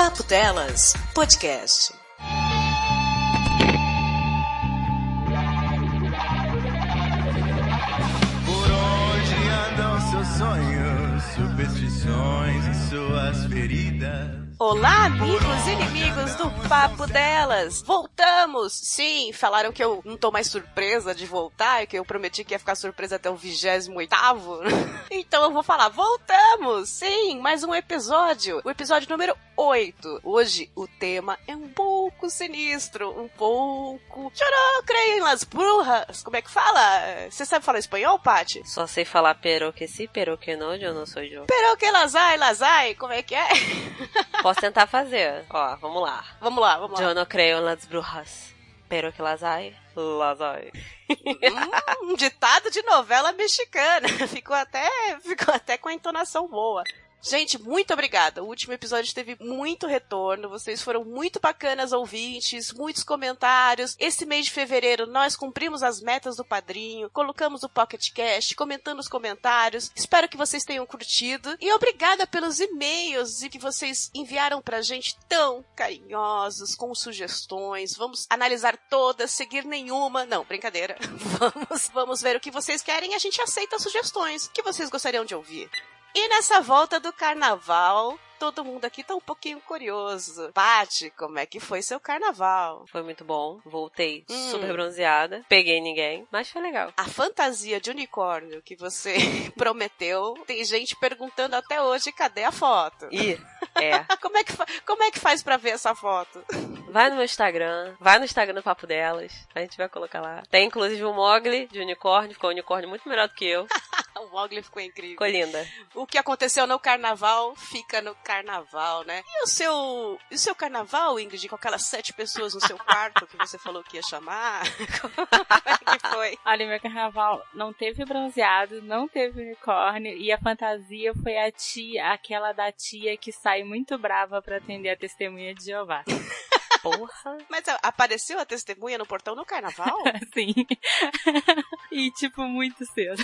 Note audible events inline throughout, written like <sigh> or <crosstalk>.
Papo Delas Podcast. Por onde andam seus sonhos, superstições e suas feridas? Olá, amigos e inimigos do Papo Delas! Voltamos! Sim, falaram que eu não tô mais surpresa de voltar, que eu prometi que ia ficar surpresa até o 28 <laughs> Então eu vou falar, voltamos! Sim, mais um episódio! O episódio número 8. Hoje o tema é um pouco sinistro, um pouco... Chorou, creio em las brujas! Como é que fala? Você sabe falar espanhol, Paty? Só sei falar pero que sí, pero que no, eu não sou eu. Pero que las hay, las hay, como é que é? <laughs> Posso tentar fazer. Ó, vamos lá. Vamos lá, vamos lá. Eu não creio em las brujas. Pero que las hay, las hay. Hum, um ditado de novela mexicana. <laughs> Ficou até, ficou até com a entonação boa. Gente, muito obrigada. O último episódio teve muito retorno. Vocês foram muito bacanas ouvintes, muitos comentários. Esse mês de fevereiro nós cumprimos as metas do padrinho, colocamos o Pocket Cash, comentando os comentários. Espero que vocês tenham curtido. E obrigada pelos e-mails que vocês enviaram pra gente tão carinhosos, com sugestões. Vamos analisar todas, seguir nenhuma. Não, brincadeira. <laughs> Vamos, vamos ver o que vocês querem e a gente aceita sugestões. O que vocês gostariam de ouvir? E nessa volta do carnaval, todo mundo aqui tá um pouquinho curioso. Paty, como é que foi seu carnaval? Foi muito bom. Voltei Hum. super bronzeada. Peguei ninguém, mas foi legal. A fantasia de unicórnio que você <laughs> prometeu, tem gente perguntando até hoje cadê a foto. E é. <laughs> Como é que, como é que faz pra ver essa foto? <laughs> Vai no meu Instagram, vai no Instagram do Papo Delas, a gente vai colocar lá. Tem inclusive o Mogli de unicórnio, ficou um unicórnio muito melhor do que eu. O Mogli ficou incrível. Ficou linda. O que aconteceu no carnaval fica no carnaval, né? E o seu, e o seu carnaval, Ingrid, com aquelas sete pessoas no seu <laughs> quarto que você falou que ia chamar? <laughs> Como é que foi? Olha, meu carnaval não teve bronzeado, não teve unicórnio e a fantasia foi a tia, aquela da tia que sai muito brava pra atender a testemunha de Jeová. <laughs> Porra. <laughs> Mas apareceu a testemunha no portão no carnaval? <laughs> Sim. <laughs> e tipo muito cedo.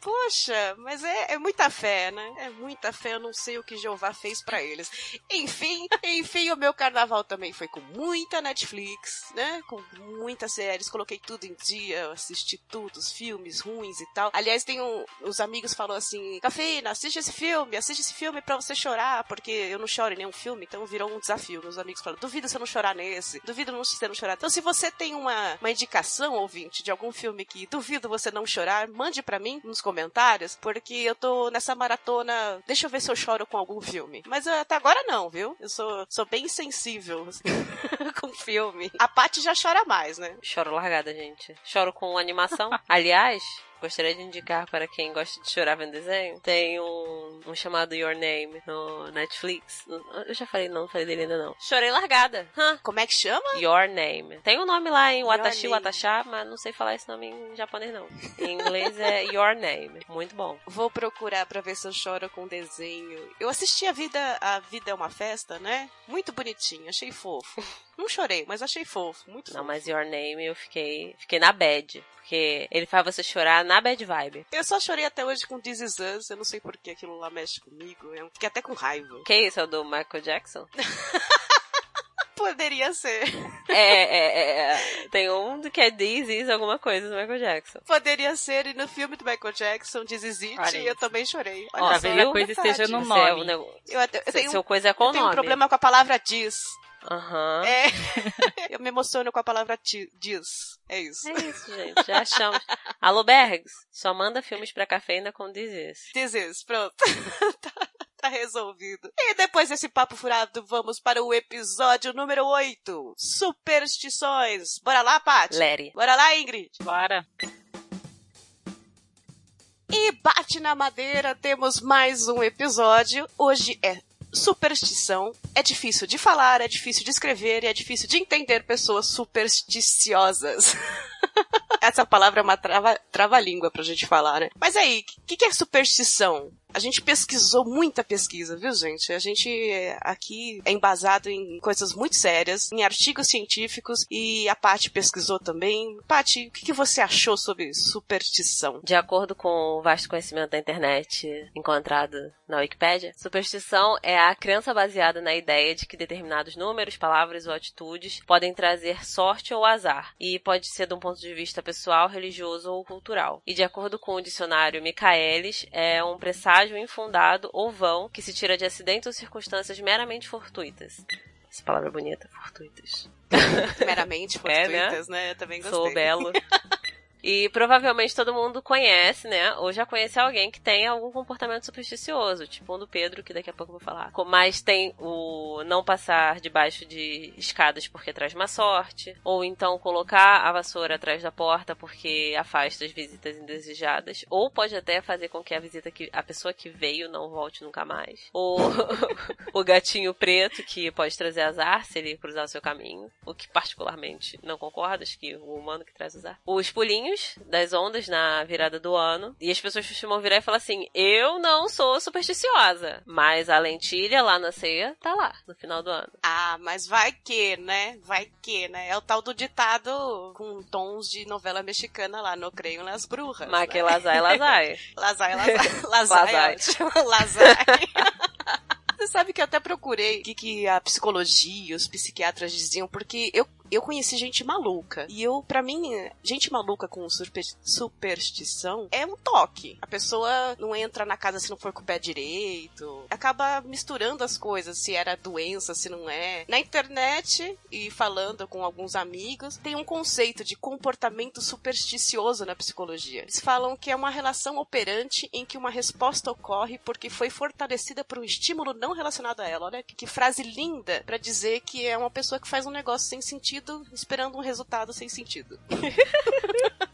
Poxa, mas é, é muita fé, né? É muita fé, eu não sei o que Jeová fez pra eles. Enfim, enfim, o meu carnaval também foi com muita Netflix, né? Com muitas séries, coloquei tudo em dia, assisti tudo, os filmes ruins e tal. Aliás, tem um, os amigos falam assim, Cafeína, assiste esse filme, assiste esse filme pra você chorar, porque eu não choro em nenhum filme, então virou um desafio. Meus amigos falam, duvido você não chorar nesse, duvido não- você não chorar. Então, se você tem uma, uma indicação, ouvinte, de algum filme que duvido você não chorar, mande pra mim nos comentários, porque eu tô nessa maratona. Deixa eu ver se eu choro com algum filme. Mas eu- até agora não, viu? Eu sou, sou bem sensível <laughs> com filme. A Paty já chora mais, né? Choro largada, gente. Choro com animação. <laughs> Aliás, gostaria de indicar para quem gosta de chorar vendo desenho. Tem um, um chamado Your Name no Netflix. Eu já falei, não, não falei dele ainda não. Chorei largada. Hã? Como é que chama? Your Name. Tem um nome lá em Watashi. Watashá, mas não sei falar esse nome em japonês não. Em inglês é Your Name. Muito bom. Vou procurar pra ver se eu choro com desenho. Eu assisti a vida, a vida é uma festa, né? Muito bonitinho, achei fofo. <laughs> Não chorei, mas achei fofo, muito Não, fofo. mas Your Name eu fiquei, fiquei na bad. Porque ele faz você chorar na bad vibe. Eu só chorei até hoje com This Is Us, eu não sei por que aquilo lá mexe comigo, eu fiquei até com raiva. Que isso? É o do Michael Jackson? <laughs> Poderia ser. é, é, é, é. Tem um que é This Is alguma coisa do Michael Jackson. Poderia ser, e no filme do Michael Jackson, This Is It, Olha eu também chorei. Ó, Olha Talvez só, a coisa verdade. esteja no é nome. um nego- Eu, até- eu tenho, Seu coisa é com eu tenho um problema com a palavra diz. Aham. É. <laughs> eu me emociono com a palavra ti- diz. É isso. É isso, gente. Já achamos. <laughs> Alô, Bergs, só manda filmes pra cafeína com. This is, pronto. <laughs> tá, tá resolvido. E depois desse papo furado, vamos para o episódio número 8. Superstições. Bora lá, Paty? Larry. Bora lá, Ingrid. Bora. E bate na madeira, temos mais um episódio. Hoje é superstição. É difícil de falar, é difícil de escrever e é difícil de entender pessoas supersticiosas. <laughs> Essa palavra é uma trava- trava-língua pra gente falar, né? Mas aí, o que, que é superstição? A gente pesquisou muita pesquisa, viu, gente? A gente é, aqui é embasado em coisas muito sérias, em artigos científicos, e a Paty pesquisou também. Paty, o que, que você achou sobre superstição? De acordo com o vasto conhecimento da internet encontrado na Wikipédia, superstição é a crença baseada na ideia de que determinados números, palavras ou atitudes podem trazer sorte ou azar, e pode ser de um ponto de vista pessoal, religioso ou cultural. E de acordo com o dicionário Michaelis, é um presságio infundado ou vão que se tira de acidentes ou circunstâncias meramente fortuitas. Essa palavra é bonita, fortuitas. Meramente <laughs> É, né? fortuitas, né? Eu também gostei. Sou belo. <laughs> E provavelmente todo mundo conhece, né? Ou já conhece alguém que tem algum comportamento supersticioso, tipo um do Pedro, que daqui a pouco eu vou falar. Mas tem o não passar debaixo de escadas porque traz má sorte, ou então colocar a vassoura atrás da porta porque afasta as visitas indesejadas, ou pode até fazer com que a visita que a pessoa que veio não volte nunca mais. Ou <laughs> o gatinho preto que pode trazer azar se ele cruzar o seu caminho, o que particularmente não concordo, acho que o humano que traz azar. Os pulinhos das ondas na virada do ano, e as pessoas costumam virar e falar assim: "Eu não sou supersticiosa, mas a lentilha lá na ceia tá lá no final do ano". Ah, mas vai que, né? Vai que, né? É o tal do ditado com tons de novela mexicana lá, no creio nas brujas. Mas que né? lazai, lazai. <laughs> Lazai, lazai. <laughs> Lazai, Lazai. é. <laughs> Lazai. Você sabe que eu até procurei o que, que a psicologia, os psiquiatras diziam, porque eu, eu conheci gente maluca. E eu, pra mim, gente maluca com super- superstição é um toque. A pessoa não entra na casa se não for com o pé direito. Acaba misturando as coisas, se era doença, se não é. Na internet, e falando com alguns amigos, tem um conceito de comportamento supersticioso na psicologia. Eles falam que é uma relação operante em que uma resposta ocorre porque foi fortalecida por um estímulo não relacionado a ela. Olha que, frase linda pra dizer que é uma pessoa que faz um negócio sem sentido, esperando um resultado sem sentido. <laughs>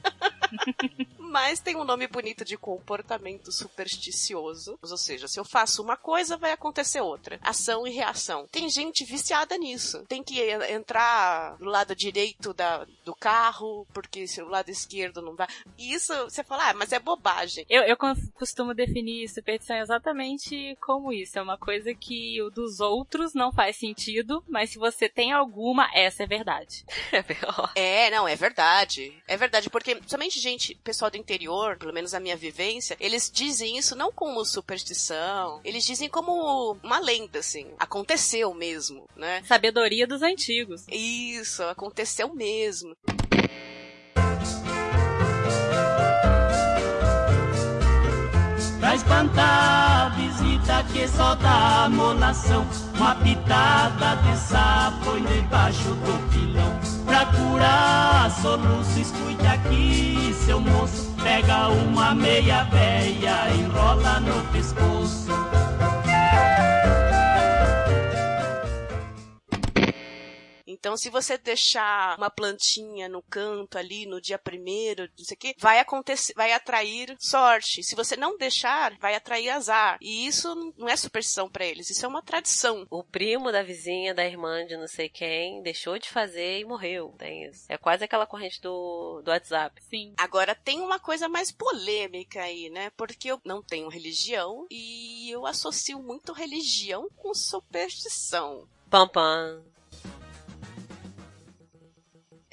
Mas tem um nome bonito de comportamento supersticioso. Ou seja, se eu faço uma coisa, vai acontecer outra. Ação e reação. Tem gente viciada nisso. Tem que en- entrar do lado direito da, do carro, porque se o lado esquerdo não vai. E isso, você fala, ah, mas é bobagem. Eu, eu costumo definir superstição exatamente como isso. É uma coisa que o dos outros não faz sentido, mas se você tem alguma, essa é verdade. <laughs> É. É, não, é verdade. É verdade, porque somente gente, pessoal do interior, pelo menos a minha vivência, eles dizem isso não como superstição, eles dizem como uma lenda, assim. Aconteceu mesmo, né? Sabedoria dos antigos. Isso, aconteceu mesmo. Pra espantar a visita que só dá molação Uma pitada de sapo debaixo do pilão Pra curar soluço, escute aqui, seu moço. Pega uma meia véia, enrola no pescoço Então, se você deixar uma plantinha no canto ali no dia primeiro, não sei o quê, vai acontecer, vai atrair sorte. Se você não deixar, vai atrair azar. E isso não é superstição pra eles, isso é uma tradição. O primo da vizinha, da irmã de não sei quem, deixou de fazer e morreu. Tem isso. É quase aquela corrente do, do WhatsApp. Sim. Agora tem uma coisa mais polêmica aí, né? Porque eu não tenho religião e eu associo muito religião com superstição. Pam pam.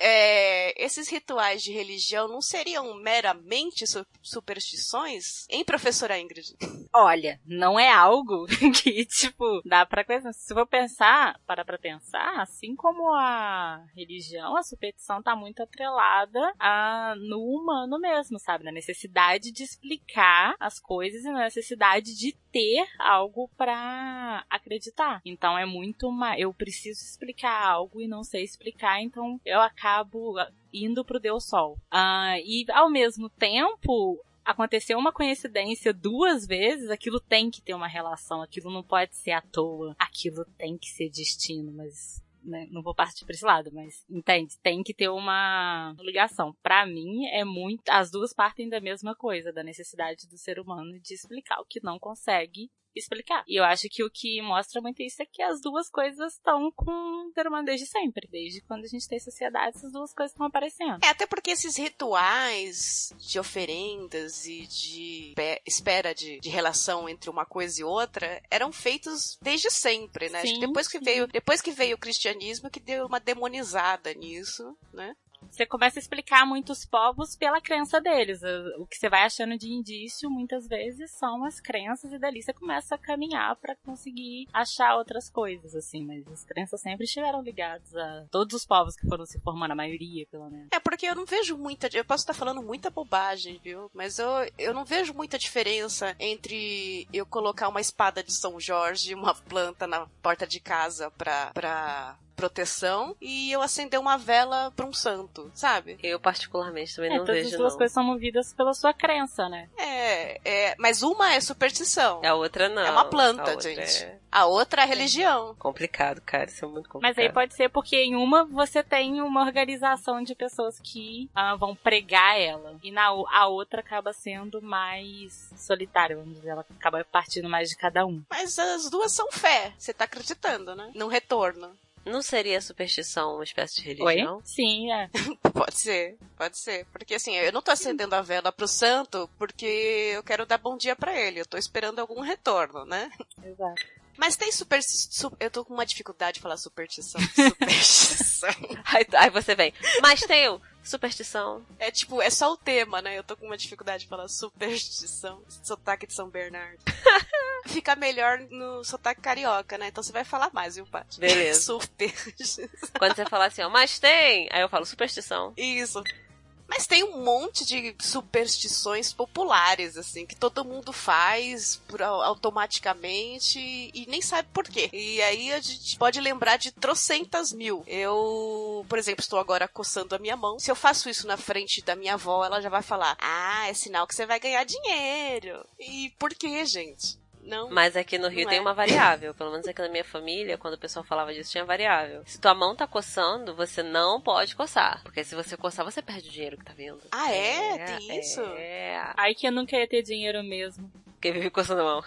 É, esses rituais de religião não seriam meramente su- superstições? Hein, professora Ingrid? Olha, não é algo <laughs> que, tipo, dá pra coisa. Se for pensar, para pra pensar, assim como a religião, a superstição tá muito atrelada a, no humano mesmo, sabe? Na necessidade de explicar as coisas e na necessidade de ter algo pra acreditar. Então é muito uma. Eu preciso explicar algo e não sei explicar, então eu acabo indo pro Deus Sol. Ah, e ao mesmo tempo, aconteceu uma coincidência duas vezes, aquilo tem que ter uma relação, aquilo não pode ser à toa, aquilo tem que ser destino, mas né, não vou partir pra esse lado, mas entende? Tem que ter uma ligação. Pra mim, é muito. As duas partem da mesma coisa, da necessidade do ser humano de explicar o que não consegue explicar. E eu acho que o que mostra muito isso é que as duas coisas estão com humano desde sempre. Desde quando a gente tem sociedade, essas duas coisas estão aparecendo. É, até porque esses rituais de oferendas e de pe- espera de, de relação entre uma coisa e outra eram feitos desde sempre, né? Acho que Sim, depois que sim. veio, depois que veio o cristianismo que deu uma demonizada nisso, né? Você começa a explicar muitos povos pela crença deles. O que você vai achando de indício, muitas vezes, são as crenças, e dali você começa a caminhar pra conseguir achar outras coisas, assim. Mas as crenças sempre estiveram ligadas a todos os povos que foram se formando, a maioria, pelo menos. É, porque eu não vejo muita. Eu posso estar falando muita bobagem, viu? Mas eu, eu não vejo muita diferença entre eu colocar uma espada de São Jorge e uma planta na porta de casa pra. pra proteção e eu acender uma vela pra um santo, sabe? Eu, particularmente, também É, não todas vejo, as duas não. coisas são movidas pela sua crença, né? É, é, mas uma é superstição. A outra não. É uma planta, A gente. É A outra é religião. complicado, cara. Isso é muito complicado. Mas aí pode ser porque em uma você tem uma organização de pessoas que ah, vão pregar ela. E na a outra acaba sendo mais solitária, vamos dizer. Ela acaba partindo mais de cada um. Mas as duas são fé. Você tá acreditando, né? Num retorno. Não seria superstição uma espécie de Oi? religião? Sim, é. <laughs> Pode ser, pode ser. Porque assim, eu não tô acendendo a vela pro santo porque eu quero dar bom dia pra ele. Eu tô esperando algum retorno, né? Exato. Mas tem super. su- eu tô com uma dificuldade de falar superstição. <laughs> Superstição. Aí, aí você vem. Mas tem o superstição. é tipo, é só o tema, né? Eu tô com uma dificuldade de falar superstição. Sotaque de São Bernardo. <laughs> Fica melhor no sotaque carioca, né? Então você vai falar mais, viu, Paty? Beleza. Superstição. Quando você fala assim, ó, mas tem. Aí eu falo superstição. Isso. Mas tem um monte de superstições populares, assim, que todo mundo faz por- automaticamente e nem sabe por quê. E aí a gente pode lembrar de trocentas mil. Eu, por exemplo, estou agora coçando a minha mão. Se eu faço isso na frente da minha avó, ela já vai falar: Ah, é sinal que você vai ganhar dinheiro. E por quê, gente? Não. Mas aqui no Rio Não tem é. uma variável. Pelo menos aqui na minha família, quando o pessoal falava disso, tinha variável. Se tua mão tá coçando, você não pode coçar. Porque se você coçar, você perde o dinheiro que tá vindo. Ah, é? Tem isso? É. Aí que eu nunca ia ter dinheiro mesmo. Quem vive coçando a mão.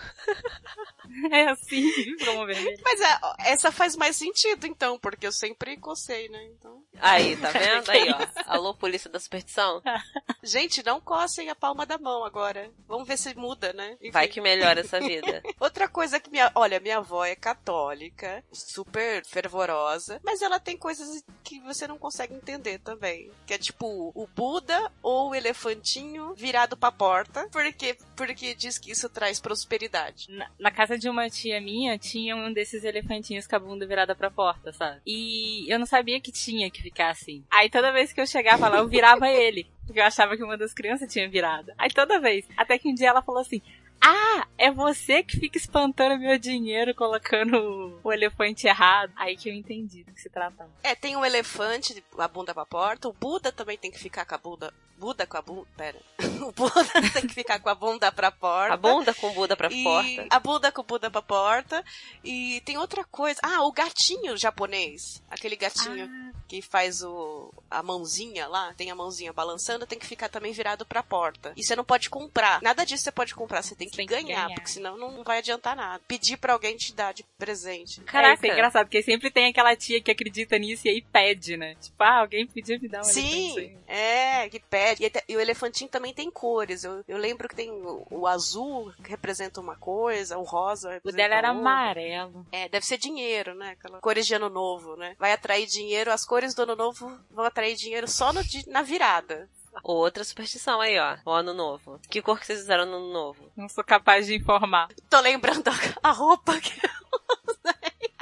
É assim, como vermelho. Mas é, essa faz mais sentido, então, porque eu sempre cocei, né? Então. Aí, tá <laughs> vendo? Aí, ó. Alô, polícia da superstição. <laughs> Gente, não cocem a palma da mão agora. Vamos ver se muda, né? Enfim. Vai que melhora essa vida. <laughs> Outra coisa que minha. Olha, minha avó é católica, super fervorosa, mas ela tem coisas que você não consegue entender também. Que é tipo o Buda ou o elefantinho virado pra porta, porque, porque diz que isso traz prosperidade. Na, na casa de uma tia minha, tinha um desses elefantinhos com a bunda virada pra porta, sabe? E eu não sabia que tinha que ficar assim. Aí toda vez que eu chegava lá, eu virava ele. Porque eu achava que uma das crianças tinha virado. Aí toda vez. Até que um dia ela falou assim. Ah, é você que fica espantando meu dinheiro colocando o, elefante errado. Aí que eu entendi do que se tratava. É, tem um elefante, a bunda pra porta, o Buda também tem que ficar com a bunda. Buda com a bunda. Pera. <laughs> O Buda <laughs> tem que ficar com a bunda pra porta. A bunda com Buda pra E porta. a bunda com o Buda pra porta. E tem outra coisa. Ah, o gatinho japonês. Aquele gatinho que faz o a mãozinha lá, tem a mãozinha balançando, tem que ficar também virado pra porta. E você não pode comprar. Nada disso você pode comprar, você tem que, Tem que ganhar, ganhar. porque senão não vai adiantar nada. Pedir pra alguém te dar de presente. É, Caraca. isso é engraçado, porque sempre tem aquela tia que acredita nisso e aí pede, né? Tipo, ah, alguém pediu me dar um. Sim, é, que pede. E, e o elefantinho também tem cores. Eu, eu lembro que tem o, o azul, que representa uma coisa, o rosa O dela era outra. amarelo. É, deve ser dinheiro, né? Aquela cores de ano novo, né? Vai atrair dinheiro, as cores do ano novo vão atrair dinheiro só no na virada. Outra superstição aí, ó. O ano novo. Que cor que vocês usaram no ano novo? Não sou capaz de informar. Tô lembrando a roupa que eu.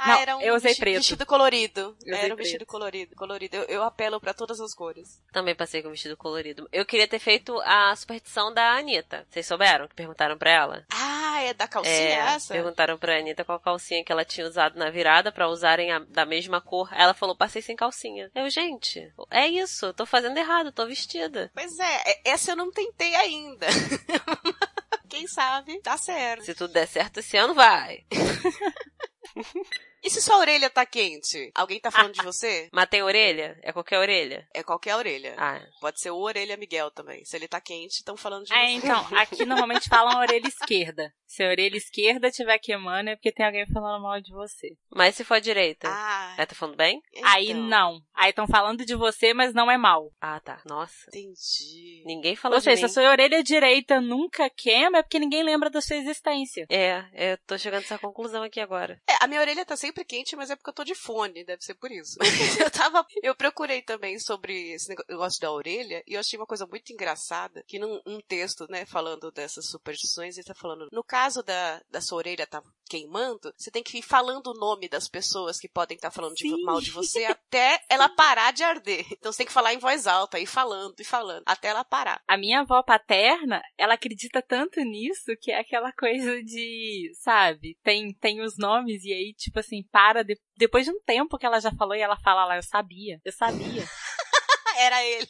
Ah, Não, era um eu usei vesti- preto. vestido colorido. Eu era um vestido preto. colorido, colorido. Eu, eu apelo pra todas as cores. Também passei com vestido colorido. Eu queria ter feito a superstição da Anitta. Vocês souberam? Que perguntaram pra ela? Ah, é da calcinha é, essa? perguntaram pra Anitta qual calcinha que ela tinha usado na virada pra usarem a- da mesma cor. Ela falou, passei sem calcinha. Eu, gente, é isso, tô fazendo errado, tô vestida. Pois é, é- essa eu não tentei ainda. <laughs> Quem sabe, dá certo. Se tudo der certo esse ano, vai. <laughs> E se sua orelha tá quente? Alguém tá falando de <laughs> você? Mas tem orelha? É qualquer orelha? É qualquer orelha. Ah, Pode ser o orelha Miguel também. Se ele tá quente, estão falando de É, você. então, aqui <laughs> normalmente falam orelha esquerda. Se a orelha esquerda estiver queimando é porque tem alguém falando mal de você. Mas se for a direita? Ah, Ela tá falando bem? Aí então, não. Aí estão falando de você, mas não é mal. Ah, tá. Nossa. Entendi. Ninguém falou Ou de seja, mim. se a sua orelha direita nunca queima, é porque ninguém lembra da sua existência. É, eu tô chegando a essa conclusão aqui agora. É, a minha orelha tá sempre quente, mas é porque eu tô de fone, deve ser por isso. <laughs> eu tava. Eu procurei também sobre esse negócio da orelha e eu achei uma coisa muito engraçada, que num um texto, né, falando dessas superstições, ele tá falando, no caso da, da sua orelha tá queimando, você tem que ir falando o nome das pessoas que podem estar falando de- mal de você até ela parar de arder. Então você tem que falar em voz alta, ir falando e falando, até ela parar. A minha avó paterna, ela acredita tanto nisso que é aquela coisa de, sabe, tem, tem os nomes e aí, tipo assim, para de- depois de um tempo que ela já falou e ela fala lá, eu sabia, eu sabia. <laughs> Era ele.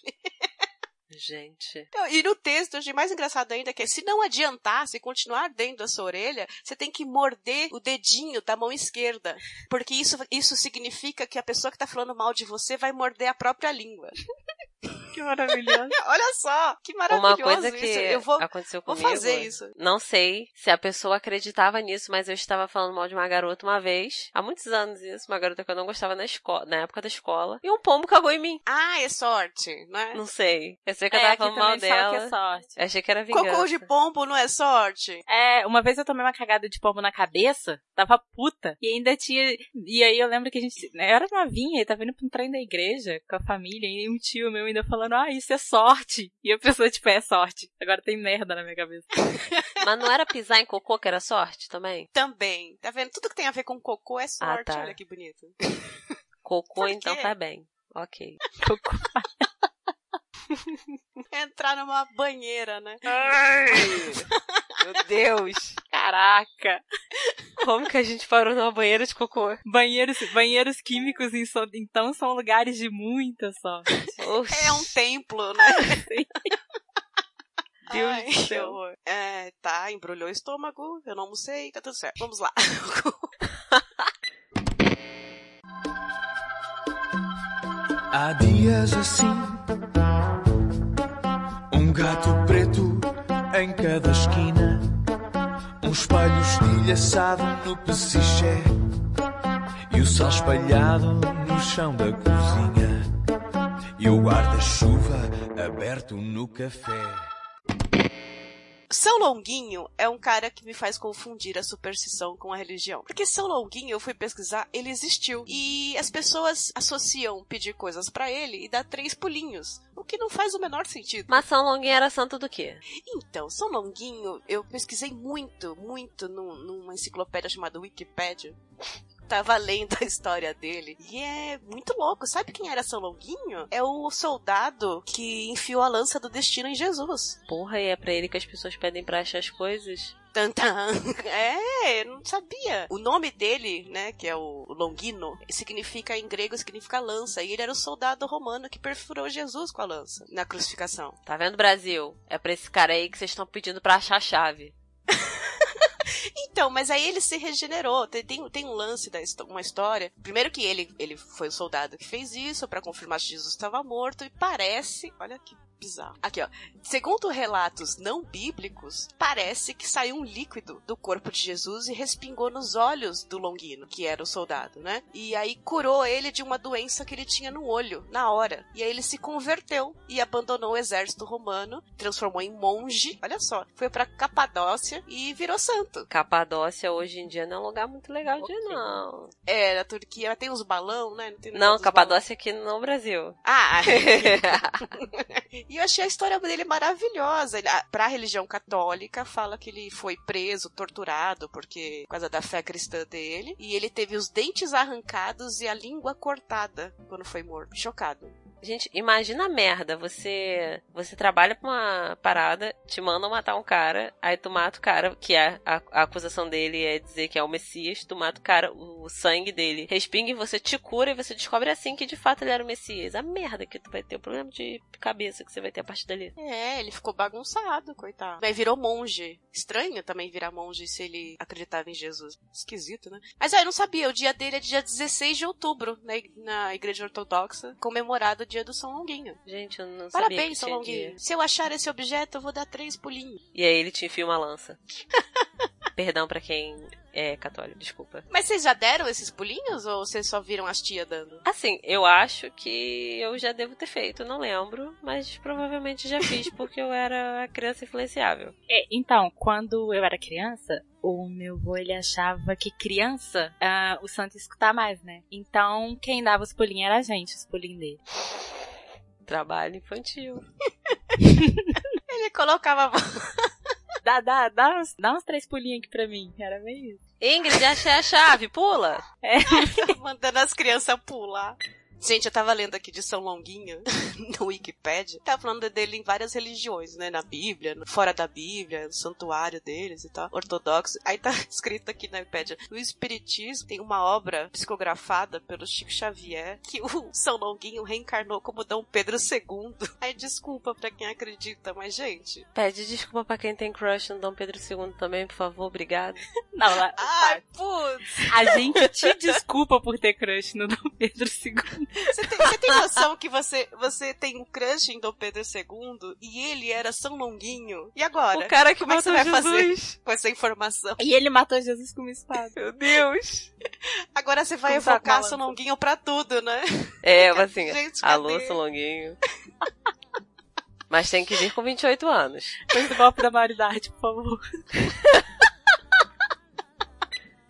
Gente. Não, E no texto, achei mais engraçado ainda que é, se não adiantar, se continuar dentro da sua orelha, você tem que morder o dedinho da mão esquerda. Porque isso, isso significa que a pessoa que tá falando mal de você vai morder a própria língua. Que maravilhoso. <laughs> Olha só, que Uma maravilhoso coisa que isso. Eu vou, aconteceu vou comigo. fazer isso. Não sei se a pessoa acreditava nisso, mas eu estava falando mal de uma garota uma vez, há muitos anos isso, uma garota que eu não gostava na escola, na época da escola, e um pombo cagou em mim. Ah, é sorte, não é? Não sei. Eu sei que eu É, tava aqui falando também mal dela. que é sorte. Eu achei que era vingança. Cocô de pombo não é sorte? É, uma vez eu tomei uma cagada de pombo na cabeça, tava puta, e ainda tinha. E aí eu lembro que a gente. né, Eu era novinha e tava indo pra um trem da igreja com a família, e um tio meu ainda falando, ah, isso é sorte. E a pessoa, tipo, é sorte. Agora tem merda na minha cabeça. <laughs> Mas não era pisar em cocô que era sorte também? Também. Tá vendo? Tudo que tem a ver com cocô é sorte. tá. Olha que bonito. Cocô, então tá bem. Ok. <laughs> <laughs> Entrar numa banheira, né? Meu Deus. Caraca! Como que a gente parou numa banheira de cocô? Banheiros, banheiros químicos em so- então são lugares de muita sorte. Oxi. É um templo, né? <laughs> Deus Ai, do céu. É, tá, embrulhou o estômago, eu não almocei, tá tudo certo. Vamos lá. <laughs> Há dias assim, gato preto em cada esquina, um espelho estilhaçado no pesiché e o sal espalhado no chão da cozinha e o guarda-chuva aberto no café. São Longuinho é um cara que me faz confundir a superstição com a religião. Porque São Longuinho, eu fui pesquisar, ele existiu. E as pessoas associam pedir coisas pra ele e dar três pulinhos. O que não faz o menor sentido. Mas São Longuinho era santo do quê? Então, São Longuinho, eu pesquisei muito, muito num- numa enciclopédia chamada Wikipedia. Tava lendo a história dele. E é muito louco. Sabe quem era São Longuinho? É o soldado que enfiou a lança do destino em Jesus. Porra, e é pra ele que as pessoas pedem pra achar as coisas? Tantan. <laughs> É, eu não sabia. O nome dele, né, que é o Longino, significa em grego significa lança. E ele era o soldado romano que perfurou Jesus com a lança na crucificação. Tá vendo, Brasil? É pra esse cara aí que vocês estão pedindo pra achar a chave. Então, mas aí ele se regenerou. Tem, tem, tem um lance da uma história. Primeiro que ele, ele foi o soldado que fez isso pra confirmar que Jesus estava morto e parece, olha que bizarro. Aqui, ó. Segundo relatos não bíblicos, parece que saiu um líquido do corpo de Jesus e respingou nos olhos do Longino, que era o soldado, né? E aí curou ele de uma doença que ele tinha no olho, na hora. E aí ele se converteu e abandonou o exército romano, transformou em monge, olha só, foi pra Capadócia e virou santo. Capadócia hoje em dia não é um lugar muito legal de não. É, na Turquia tem os balão, né? Não, tem Não, negócio dos Capadócia aqui no Brasil. balão. Ah! <laughs> <laughs> <laughs> e eu achei a história dele maravilhosa. Ele, pra religião católica, fala que ele foi preso, torturado, porque por causa da fé cristã dele. E ele teve os dentes arrancados e a língua cortada quando foi morto. Chocado. Gente, imagina a merda. Você você trabalha pra uma parada, te mandam matar um cara, aí tu mata o cara, que é a, a acusação dele é dizer que é o Messias, tu mata o cara, o sangue dele respinga e você te cura e você descobre assim que de fato ele era o Messias. A merda que tu vai ter, o problema de cabeça que você vai ter a partir dali. É, ele ficou bagunçado, coitado. Aí virou monge. Estranho também virar monge se ele acreditava em Jesus. Esquisito, né? Mas aí eu não sabia, o dia dele é dia 16 de outubro, na, ig- na igreja ortodoxa, comemorado o dia do São Longuinho. Gente, eu não sabia Parabéns, São Longuinho. dia. Se eu achar esse objeto, eu vou dar três pulinhos. E aí ele te enfia uma lança. <laughs> Perdão pra quem é católico, desculpa. Mas vocês já deram esses pulinhos ou vocês só viram as tia dando? Assim, eu acho que eu já devo ter feito, não lembro, mas provavelmente já fiz <laughs> porque eu era a criança influenciável. É, então, quando eu era criança, o meu avô ele achava que criança, ah, o santo ia escutar mais, né? Então, quem dava os pulinhos era a gente, os pulinhos dele. Trabalho infantil. <laughs> Ele colocava a. Dá, dá, dá, uns, dá uns três pulinhos aqui pra mim. Era meio isso. Ingrid, achei a chave, pula! <laughs> mandando as crianças pular. Gente, eu tava lendo aqui de São Longuinho, <laughs> no Wikipedia. Tava falando dele em várias religiões, né? Na Bíblia, no- fora da Bíblia, no santuário deles e tal. Ortodoxo. Aí tá <laughs> escrito aqui na Wikipedia. No Espiritismo tem uma obra psicografada pelo Chico Xavier que o <laughs> São Longuinho reencarnou como Dom Pedro II. Aí desculpa pra quem acredita, mas gente. Pede desculpa pra quem tem crush no Dom Pedro II também, por favor, obrigado. Não, lá, Ai, putz! a gente te desculpa por ter crush no Dom Pedro II. Você tem, você tem noção que você, você tem um crush em Dom Pedro II e ele era São Longuinho? E agora? o cara que como é que você matou vai fazer? Jesus. <laughs> com essa informação. E ele matou Jesus com uma espada. Meu Deus. <laughs> Agora você vai evocar. São Longuinho pra tudo, né? É, <laughs> assim, Gente, alô, cadê? Solonguinho. Mas tem que vir com 28 anos. Depois do golpe da maioridade, por favor.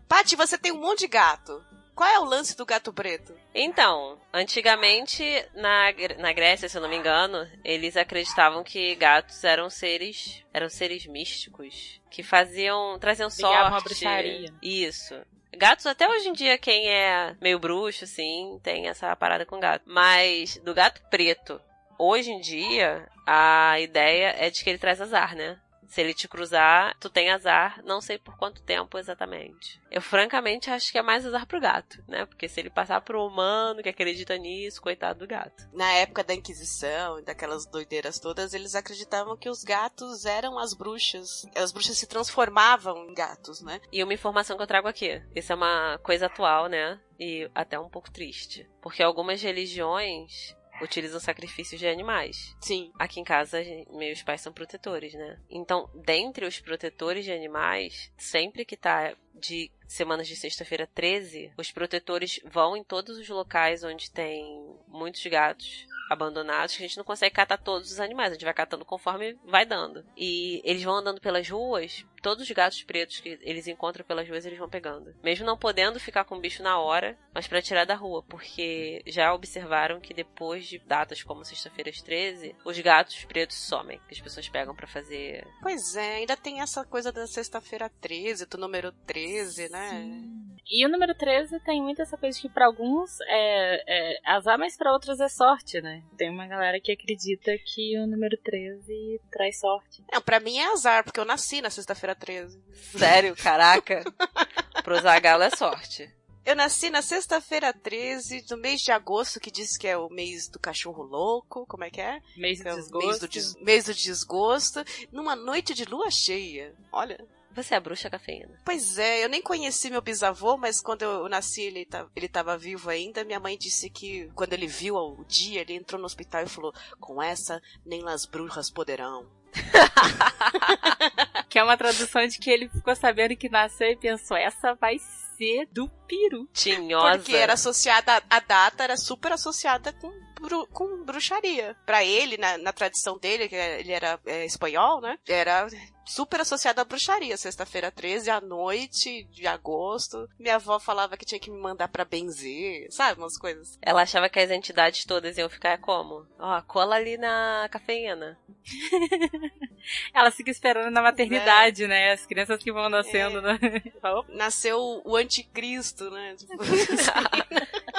Paty, você tem um monte de gato. Qual é o lance do gato preto? Então, antigamente, na, na Grécia, se eu não me engano, eles acreditavam que gatos eram seres, eram seres místicos, que faziam, traziam Ligavam sorte. à bruxaria. Isso. Gatos, até hoje em dia, quem é meio bruxo, assim, tem essa parada com gato. Mas, do gato preto, hoje em dia, a ideia é de que ele traz azar, né? Se ele te cruzar, tu tem azar, não sei por quanto tempo exatamente. Eu francamente acho que é mais azar pro gato, né? Porque se ele passar pro humano que acredita nisso, coitado do gato. Na época da Inquisição e daquelas doideiras todas, eles acreditavam que os gatos eram as bruxas. As bruxas se transformavam em gatos, né? E uma informação que eu trago aqui. Isso é uma coisa atual, né? E até um pouco triste. Porque algumas religiões utilizam sacrifícios de animais. Sim. Aqui em casa, meus pais são protetores, né? Então, dentre os protetores de animais, sempre que tá de semanas de sexta-feira 13, os protetores vão em todos os locais onde tem muitos gatos abandonados, que a gente não consegue catar todos os animais, a gente vai catando conforme vai dando. E eles vão andando pelas ruas, todos os gatos pretos que eles encontram pelas ruas, eles vão pegando. Mesmo não podendo ficar com o bicho na hora, mas pra tirar da rua, porque já observaram que depois de datas como sexta-feira 13, os gatos pretos somem, que as pessoas pegam pra fazer. Pois é, ainda tem essa coisa da sexta-feira 13, do número 13, né? E o número 13 tem muito essa coisa que pra alguns é, é azar, mas pra outros é sorte, né? Tem uma galera que acredita que o número 13 traz sorte. Não, pra mim é azar, porque eu nasci na sexta-feira 13. Sério, caraca! Pro Zagalo é sorte. Eu nasci na sexta-feira 13, no mês de agosto, que diz que é o mês do cachorro louco. Como é que é? Mês do é desgosto. mês do, des- mês do desgosto. Numa noite de lua cheia. Olha. Você é bruxa cafeína. Pois é, eu nem conheci meu bisavô, mas quando eu nasci ele, tá, ele tava vivo ainda. Minha mãe disse que quando ele viu o dia, ele entrou no hospital e falou: Com essa, nem las bruxas poderão. <laughs> Que é uma tradução de que ele ficou sabendo que nasceu e pensou, essa vai ser do peru. Tinhosa. Porque era associada, a data era super associada com, bru- com bruxaria. Pra ele, na, na tradição dele, que ele era é, espanhol, né? Era super associada à bruxaria. Sexta-feira 13, à noite de agosto. Minha avó falava que tinha que me mandar pra benzer, sabe? Umas coisas. Ela achava que as entidades todas iam ficar como? Ó, cola ali na cafeína. <laughs> Ela fica esperando na maternidade, né? As crianças que vão nascendo. Né? Fala, <laughs> "Opa, Nasceu o anticristo, né? <laughs> Tipo,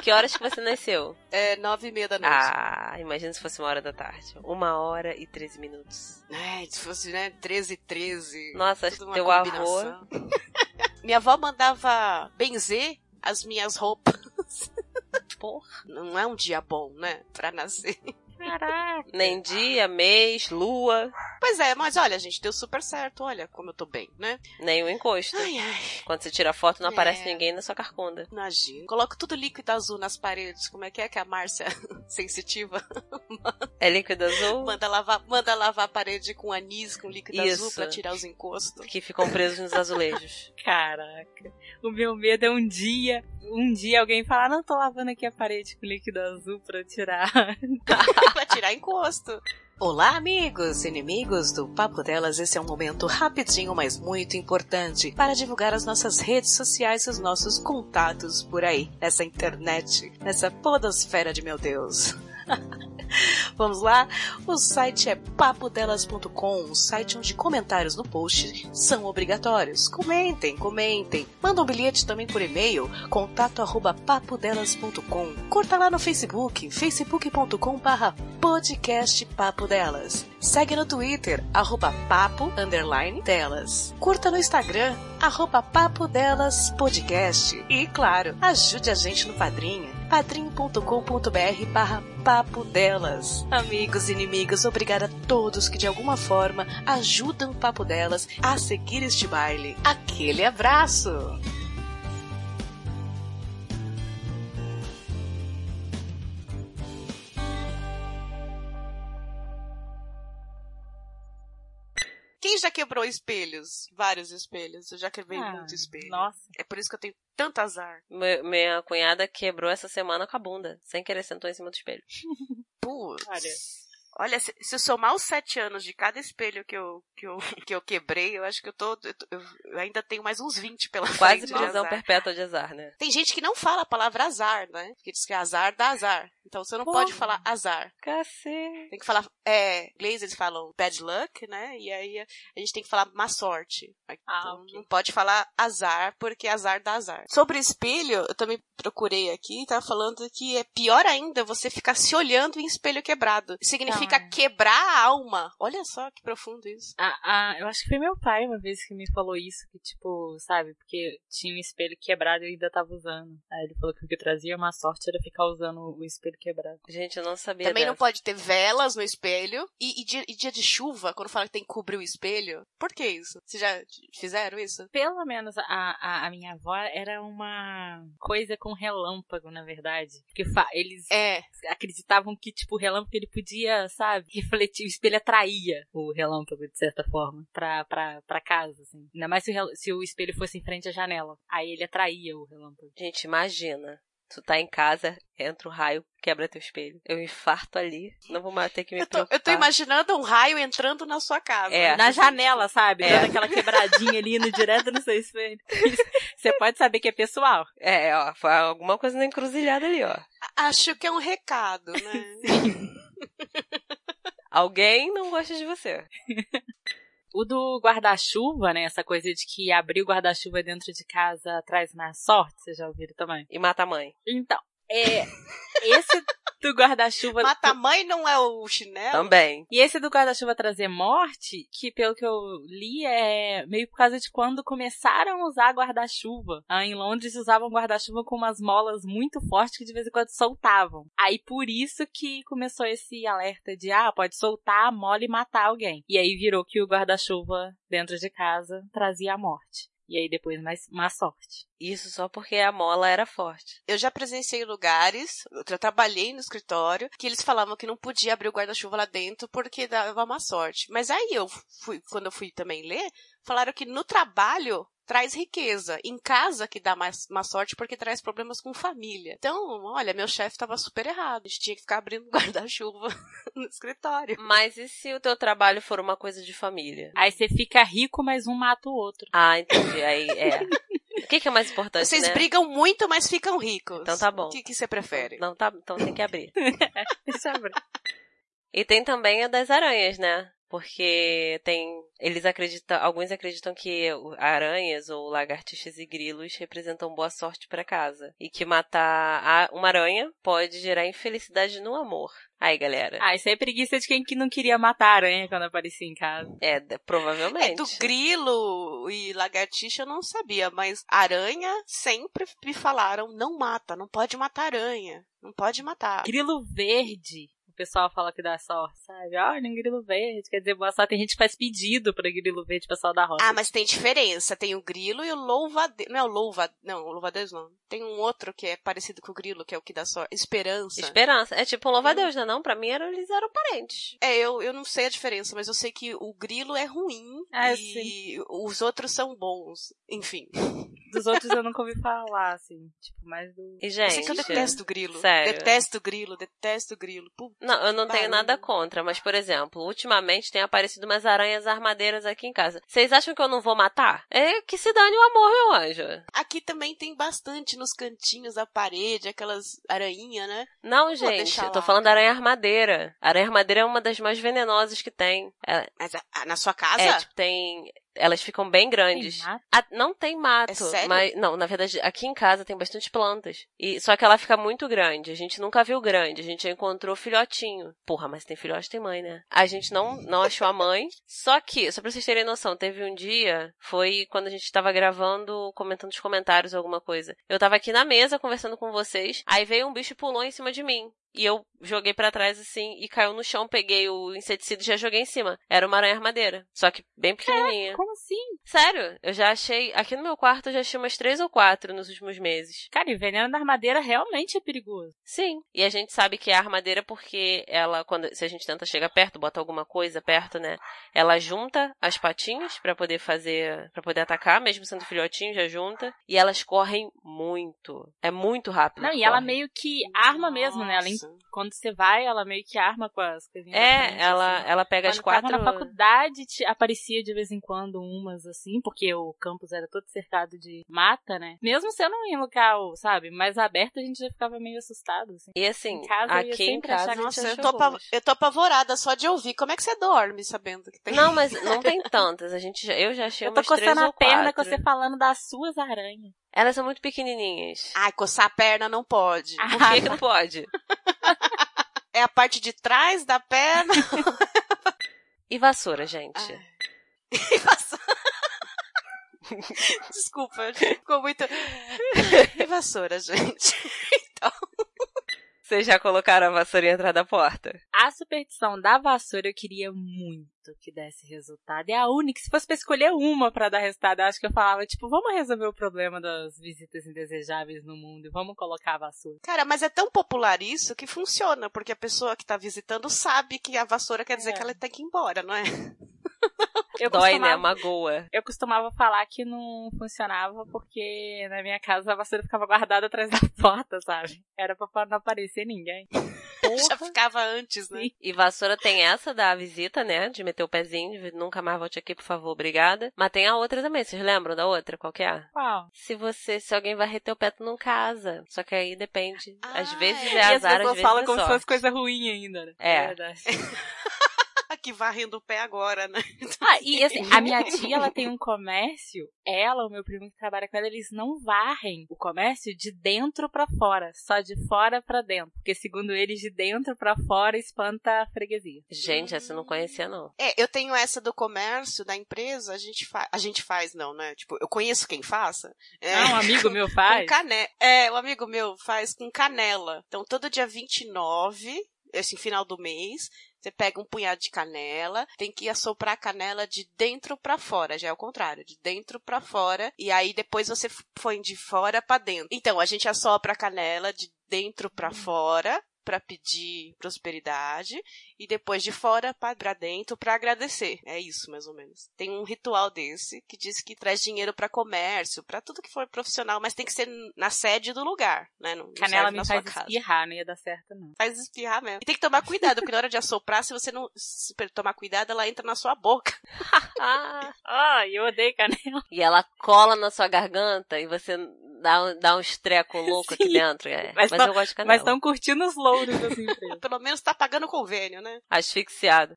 que horas que você nasceu? é nove e meia da noite. Ah, imagina se fosse uma hora da tarde. Uma hora e treze minutos. É, se fosse, né? 13 13. Nossa, teu avô. <laughs> Minha avó mandava benzer as minhas roupas. Porra. Não é um dia bom, né? Pra nascer. Caraca. Nem dia, mês, lua. Pois é, mas olha, gente, deu super certo. Olha como eu tô bem, né? Nem o encosto. Ai, ai. Quando você tira foto, não aparece É. ninguém na sua carcunda. Imagina. Coloco tudo líquido azul nas paredes. Como é que é que a Márcia <laughs> sensitiva É líquido azul manda lavar, manda lavar a parede com anis, com líquido azul Isso. pra tirar os encostos? que ficam presos nos azulejos. <laughs> Caraca. O meu medo é um dia, um dia alguém falar, não, tô lavando aqui a parede com líquido azul pra tirar. <laughs> pra tirar encosto. Olá, amigos inimigos do Papo Delas. Esse é um momento rapidinho, mas muito importante para divulgar as nossas redes sociais e os nossos contatos por aí, nessa internet, nessa podosfera de meu Deus. <laughs> <laughs> Vamos lá? O site é papodelas.com, um site onde comentários no post são obrigatórios. Comentem, comentem. Manda um bilhete também por e-mail, contato arroba papodelas.com. Curta lá no Facebook, facebook.com barra podcast Papo Delas. Segue no Twitter, arroba papo, underline, delas. Curta no Instagram, arroba papo delas podcast. E, claro, ajude a gente no Padrinho padrim.com.br barra papo delas. Amigos e inimigos, obrigada a todos que de alguma forma ajudam o Papo Delas a seguir este baile. Aquele abraço! Quem já quebrou espelhos? Vários espelhos. Eu já quebrei Ah, muito espelho. Nossa. É por isso que eu tenho tanto azar. Me- Minha cunhada quebrou essa semana com a bunda. Sem querer, sentou em cima do espelho. <laughs> Putz. Olha. Se, se eu somar os sete anos de cada espelho que eu, que eu, <laughs> que eu quebrei, eu acho que eu tô. Eu, tô- eu ainda tenho mais uns 20 pela Quase frente. de prisão perpétua de azar, né? Tem gente que não fala a palavra azar, né? Porque diz que azar dá azar. Então você não Pô. pode falar azar. Cacete. Tem que falar. É, em inglês eles falam bad luck, né? E aí a gente tem que falar má sorte. Ah, Então, ok. Não pode falar azar, porque azar dá azar. Sobre espelho, eu também procurei aqui, tava falando que é pior ainda você ficar se olhando em espelho quebrado. Significa Não, é. quebrar a alma. Olha só que profundo isso. Ah, ah, eu acho que foi meu pai uma vez que me falou isso, que tipo, sabe, porque tinha um espelho quebrado e eu ainda tava usando. Aí ele falou que o que trazia uma sorte era ficar usando o espelho quebrado. Gente, eu não sabia Também não dessa. pode ter velas no espelho. E, e dia, e dia de chuva, quando fala que tem que cobrir o espelho. Por que isso? Vocês já fizeram isso? Pelo menos a, a, a minha avó era uma coisa com relâmpago, na verdade. Porque eles É. acreditavam que, tipo, o relâmpago ele podia, sabe, <laughs> refletir, o espelho atraía o relâmpago, de certa forma, pra, pra, pra casa, assim. Ainda mais se o, se o espelho fosse em frente à janela. Aí ele atraía o relâmpago. Gente, imagina. Tu tá em casa, entra o raio, quebra teu espelho. Eu infarto ali. Não vou mais ter que me Eu tô, eu tô preocupar. imaginando um raio entrando na sua casa. É. Na janela, sabe? É. Dando aquela quebradinha ali, indo direto no seu espelho. <laughs> Você pode saber que é pessoal. É, ó, foi alguma coisa na encruzilhada ali, ó. Acho que é um recado, né? <laughs> Alguém não gosta de você. <laughs> O do guarda-chuva, né? Essa coisa de que abrir o guarda-chuva dentro de casa traz mais sorte, vocês já ouviram também? E mata a mãe. Então, é. Esse do guarda-chuva. Mata a mãe não é o chinelo? Também. E esse do guarda-chuva trazer morte, que pelo que eu li é meio por causa de quando começaram a usar guarda-chuva. Ah, em Londres usavam guarda-chuva com umas molas muito fortes que de vez em quando soltavam. Aí por isso que começou esse alerta de ah, pode soltar a mola e matar alguém. E aí virou que o guarda-chuva dentro de casa trazia a morte. E aí depois mais má sorte. Isso só porque a mola era forte. Eu já presenciei lugares, eu já trabalhei no escritório, que eles falavam que não podia abrir o guarda-chuva lá dentro porque dava má sorte. Mas aí eu fui, quando eu fui também ler, falaram que no trabalho traz riqueza. Em casa que dá mais má sorte porque traz problemas com família. Então, olha, meu chefe tava super errado. A gente tinha que ficar abrindo <laughs> guarda-chuva no escritório. Mas e se o teu trabalho for uma coisa de família? Aí você fica rico, mas um mata o outro. Ah, entendi. Aí é. O que, que é mais importante, Vocês né? brigam muito, mas ficam ricos. Então tá bom. O que, que você prefere? Não, tá, então tem que abrir. Deixa eu abrir. E tem também a das aranhas, né? Porque tem. Eles acreditam. Alguns acreditam que aranhas ou lagartixas e grilos representam boa sorte pra casa. E que matar a- uma aranha pode gerar infelicidade no amor. Aí, galera. Ah, isso aí é preguiça de quem que não queria matar a aranha quando aparecia em casa. É, provavelmente. É, do grilo e lagartixa eu não sabia, mas aranha sempre me falaram, não mata, não pode matar aranha. Não pode matar. Grilo verde. Pessoal fala que dá sorte, sabe? Olha, um grilo verde, quer dizer, boa sorte. Tem gente que faz pedido pra grilo verde, pessoal da roça. Ah, mas tem diferença. Tem o grilo e o louva-deus. Não é o louva... Não, o louva-deus não. Tem um outro que é parecido com o grilo, que é o que dá sorte. Esperança. Esperança. É tipo um louva-a-Deus, né? Não, pra mim era, eles eram parentes. É, eu, eu não sei a diferença, mas eu sei que o grilo é ruim É, e os outros são bons. Enfim. <laughs> Dos outros eu nunca ouvi falar, assim. Tipo, mais do. E, Eu gente. sei que eu detesto o grilo. sério. Detesto o grilo, detesto o grilo. Puta Não, eu não tenho Barulho. nada contra, mas, por exemplo, ultimamente tem aparecido umas aranhas armadeiras aqui em casa. Vocês acham que eu não vou matar? É que se dane o amor, meu anjo. Aqui também tem bastante nos cantinhos da parede, aquelas aranhinhas, né? Não, gente, eu tô lá, falando da cara. aranha armadeira. A aranha armadeira é uma das mais venenosas que tem. É, Mas a- a- na sua casa? é, tipo, tem. Elas ficam bem grandes. Tem mato? Ah, não tem mato, É sério? mas não, na verdade, aqui em casa tem bastante plantas. E só que ela fica muito grande. A gente nunca viu grande, a gente já encontrou filhotinho. Porra, mas tem filhote tem mãe, né? A gente não não achou a mãe. Só que, só pra vocês terem noção, teve um dia, foi quando a gente tava gravando, comentando os comentários alguma coisa. Eu tava aqui na mesa conversando com vocês, aí veio um bicho e pulou em cima de mim. E eu joguei pra trás assim e caiu no chão, peguei o inseticida e já joguei em cima. Era uma aranha armadeira, só que bem pequenininha. Como assim? Sério, eu já achei. Aqui no meu quarto eu já achei umas três ou quatro nos últimos meses. Cara, e veneno da armadeira realmente é perigoso. Sim. E a gente sabe que é armadeira porque ela, quando se a gente tenta chegar perto, bota alguma coisa perto, né? Ela junta as patinhas pra poder fazer, para poder atacar, mesmo sendo filhotinho, já junta. E elas correm muito. É muito rápido. Não, e ela meio que arma mesmo, né? Ela. Quando você vai, ela meio que arma com as coisinhas. É, frente, ela, assim. ela pega as Quando eu tava quatro. na faculdade, te- aparecia de vez em quando umas assim, porque o campus era todo cercado de mata, né? Mesmo sendo em local, sabe, mais aberto, a gente já ficava meio assustado, assim. E assim, Em casa eu ia aqui em casa Nossa, eu tô, eu tô apavorada só de ouvir. Como é que você dorme sabendo que tem? Não, mas não tem tantas. A gente já, eu já achei Eu tô umas três coçando ou a perna quatro. com você falando das suas aranhas. Elas são muito pequenininhas. Ai, coçar a perna não pode. Ah, Por que, que não pode? <laughs> É a parte de trás da perna. <laughs> E vassoura, gente? E vassoura. <laughs> Desculpa, ficou muito. E vassoura, gente. Então, Vocês já colocaram a vassourinha atrás da porta? A superstição da vassoura eu queria muito que desse resultado. É a única. Se fosse pra escolher uma pra dar resultado, eu acho que eu falava, tipo, vamos resolver o problema das visitas indesejáveis no mundo e vamos colocar a vassoura. cara, mas é tão popular isso que funciona, porque a pessoa que tá visitando sabe que a vassoura quer dizer É. que ela tem que ir embora, não é? <laughs> Eu Dói, né? Magoa. Eu costumava falar que não funcionava porque na minha casa a vassoura ficava guardada atrás da <laughs> porta, sabe? Era pra não aparecer ninguém. Já ficava antes, né? E vassoura tem essa da visita, né? De meter o pezinho, de nunca mais volte aqui, por favor, obrigada. Mas tem a outra também, vocês lembram da outra? Qual que é? Uau. Se você, se alguém varrer teu pé, tu não casa. Só que aí depende. às Ah, vezes é. é e as azar, às pessoas vezes falam é como se sorte. fosse coisa ruim ainda, né? É. verdade. <laughs> Aqui varrendo o pé agora, né? <laughs> Ah, e assim, a minha tia, ela tem um comércio, ela, o meu primo que trabalha com ela, eles não varrem o comércio de dentro pra fora, só de fora pra dentro, porque segundo eles, de dentro pra fora espanta a freguesia. Gente, essa eu não conhecia, não. É, eu tenho essa do comércio, da empresa, a gente faz. A gente faz, não, né? Tipo, eu conheço quem faça. É, Ah, um amigo meu <laughs> com faz. cane... É, um amigo meu faz com canela. Então, todo dia 29, esse final do mês, você pega um punhado de canela, tem que assoprar a canela de dentro pra fora, já é o contrário, de dentro pra fora, e aí depois você põe de fora pra dentro. Então, a gente assopra a canela de dentro pra fora, pra pedir prosperidade, e depois de fora pra pra dentro pra agradecer. É isso, mais ou menos. Tem um ritual desse que diz que traz dinheiro pra comércio, pra tudo que for profissional, mas tem que ser na sede do lugar, né? Não, não Canela serve me na faz sua casa. espirrar, não ia dar certo, não. Faz espirrar mesmo. E tem que tomar cuidado, porque na hora de assoprar, se você não se tomar cuidado, ela entra na sua boca. <laughs> Ah, Ah, eu odeio canela. e ela cola na sua garganta e você dá, um- dá um estreco louco aqui dentro. É. Mas Mas, não- eu gosto de canela. Mas estão curtindo os louros empresas. <laughs> Pelo menos tá pagando convênio, né? Asfixiado.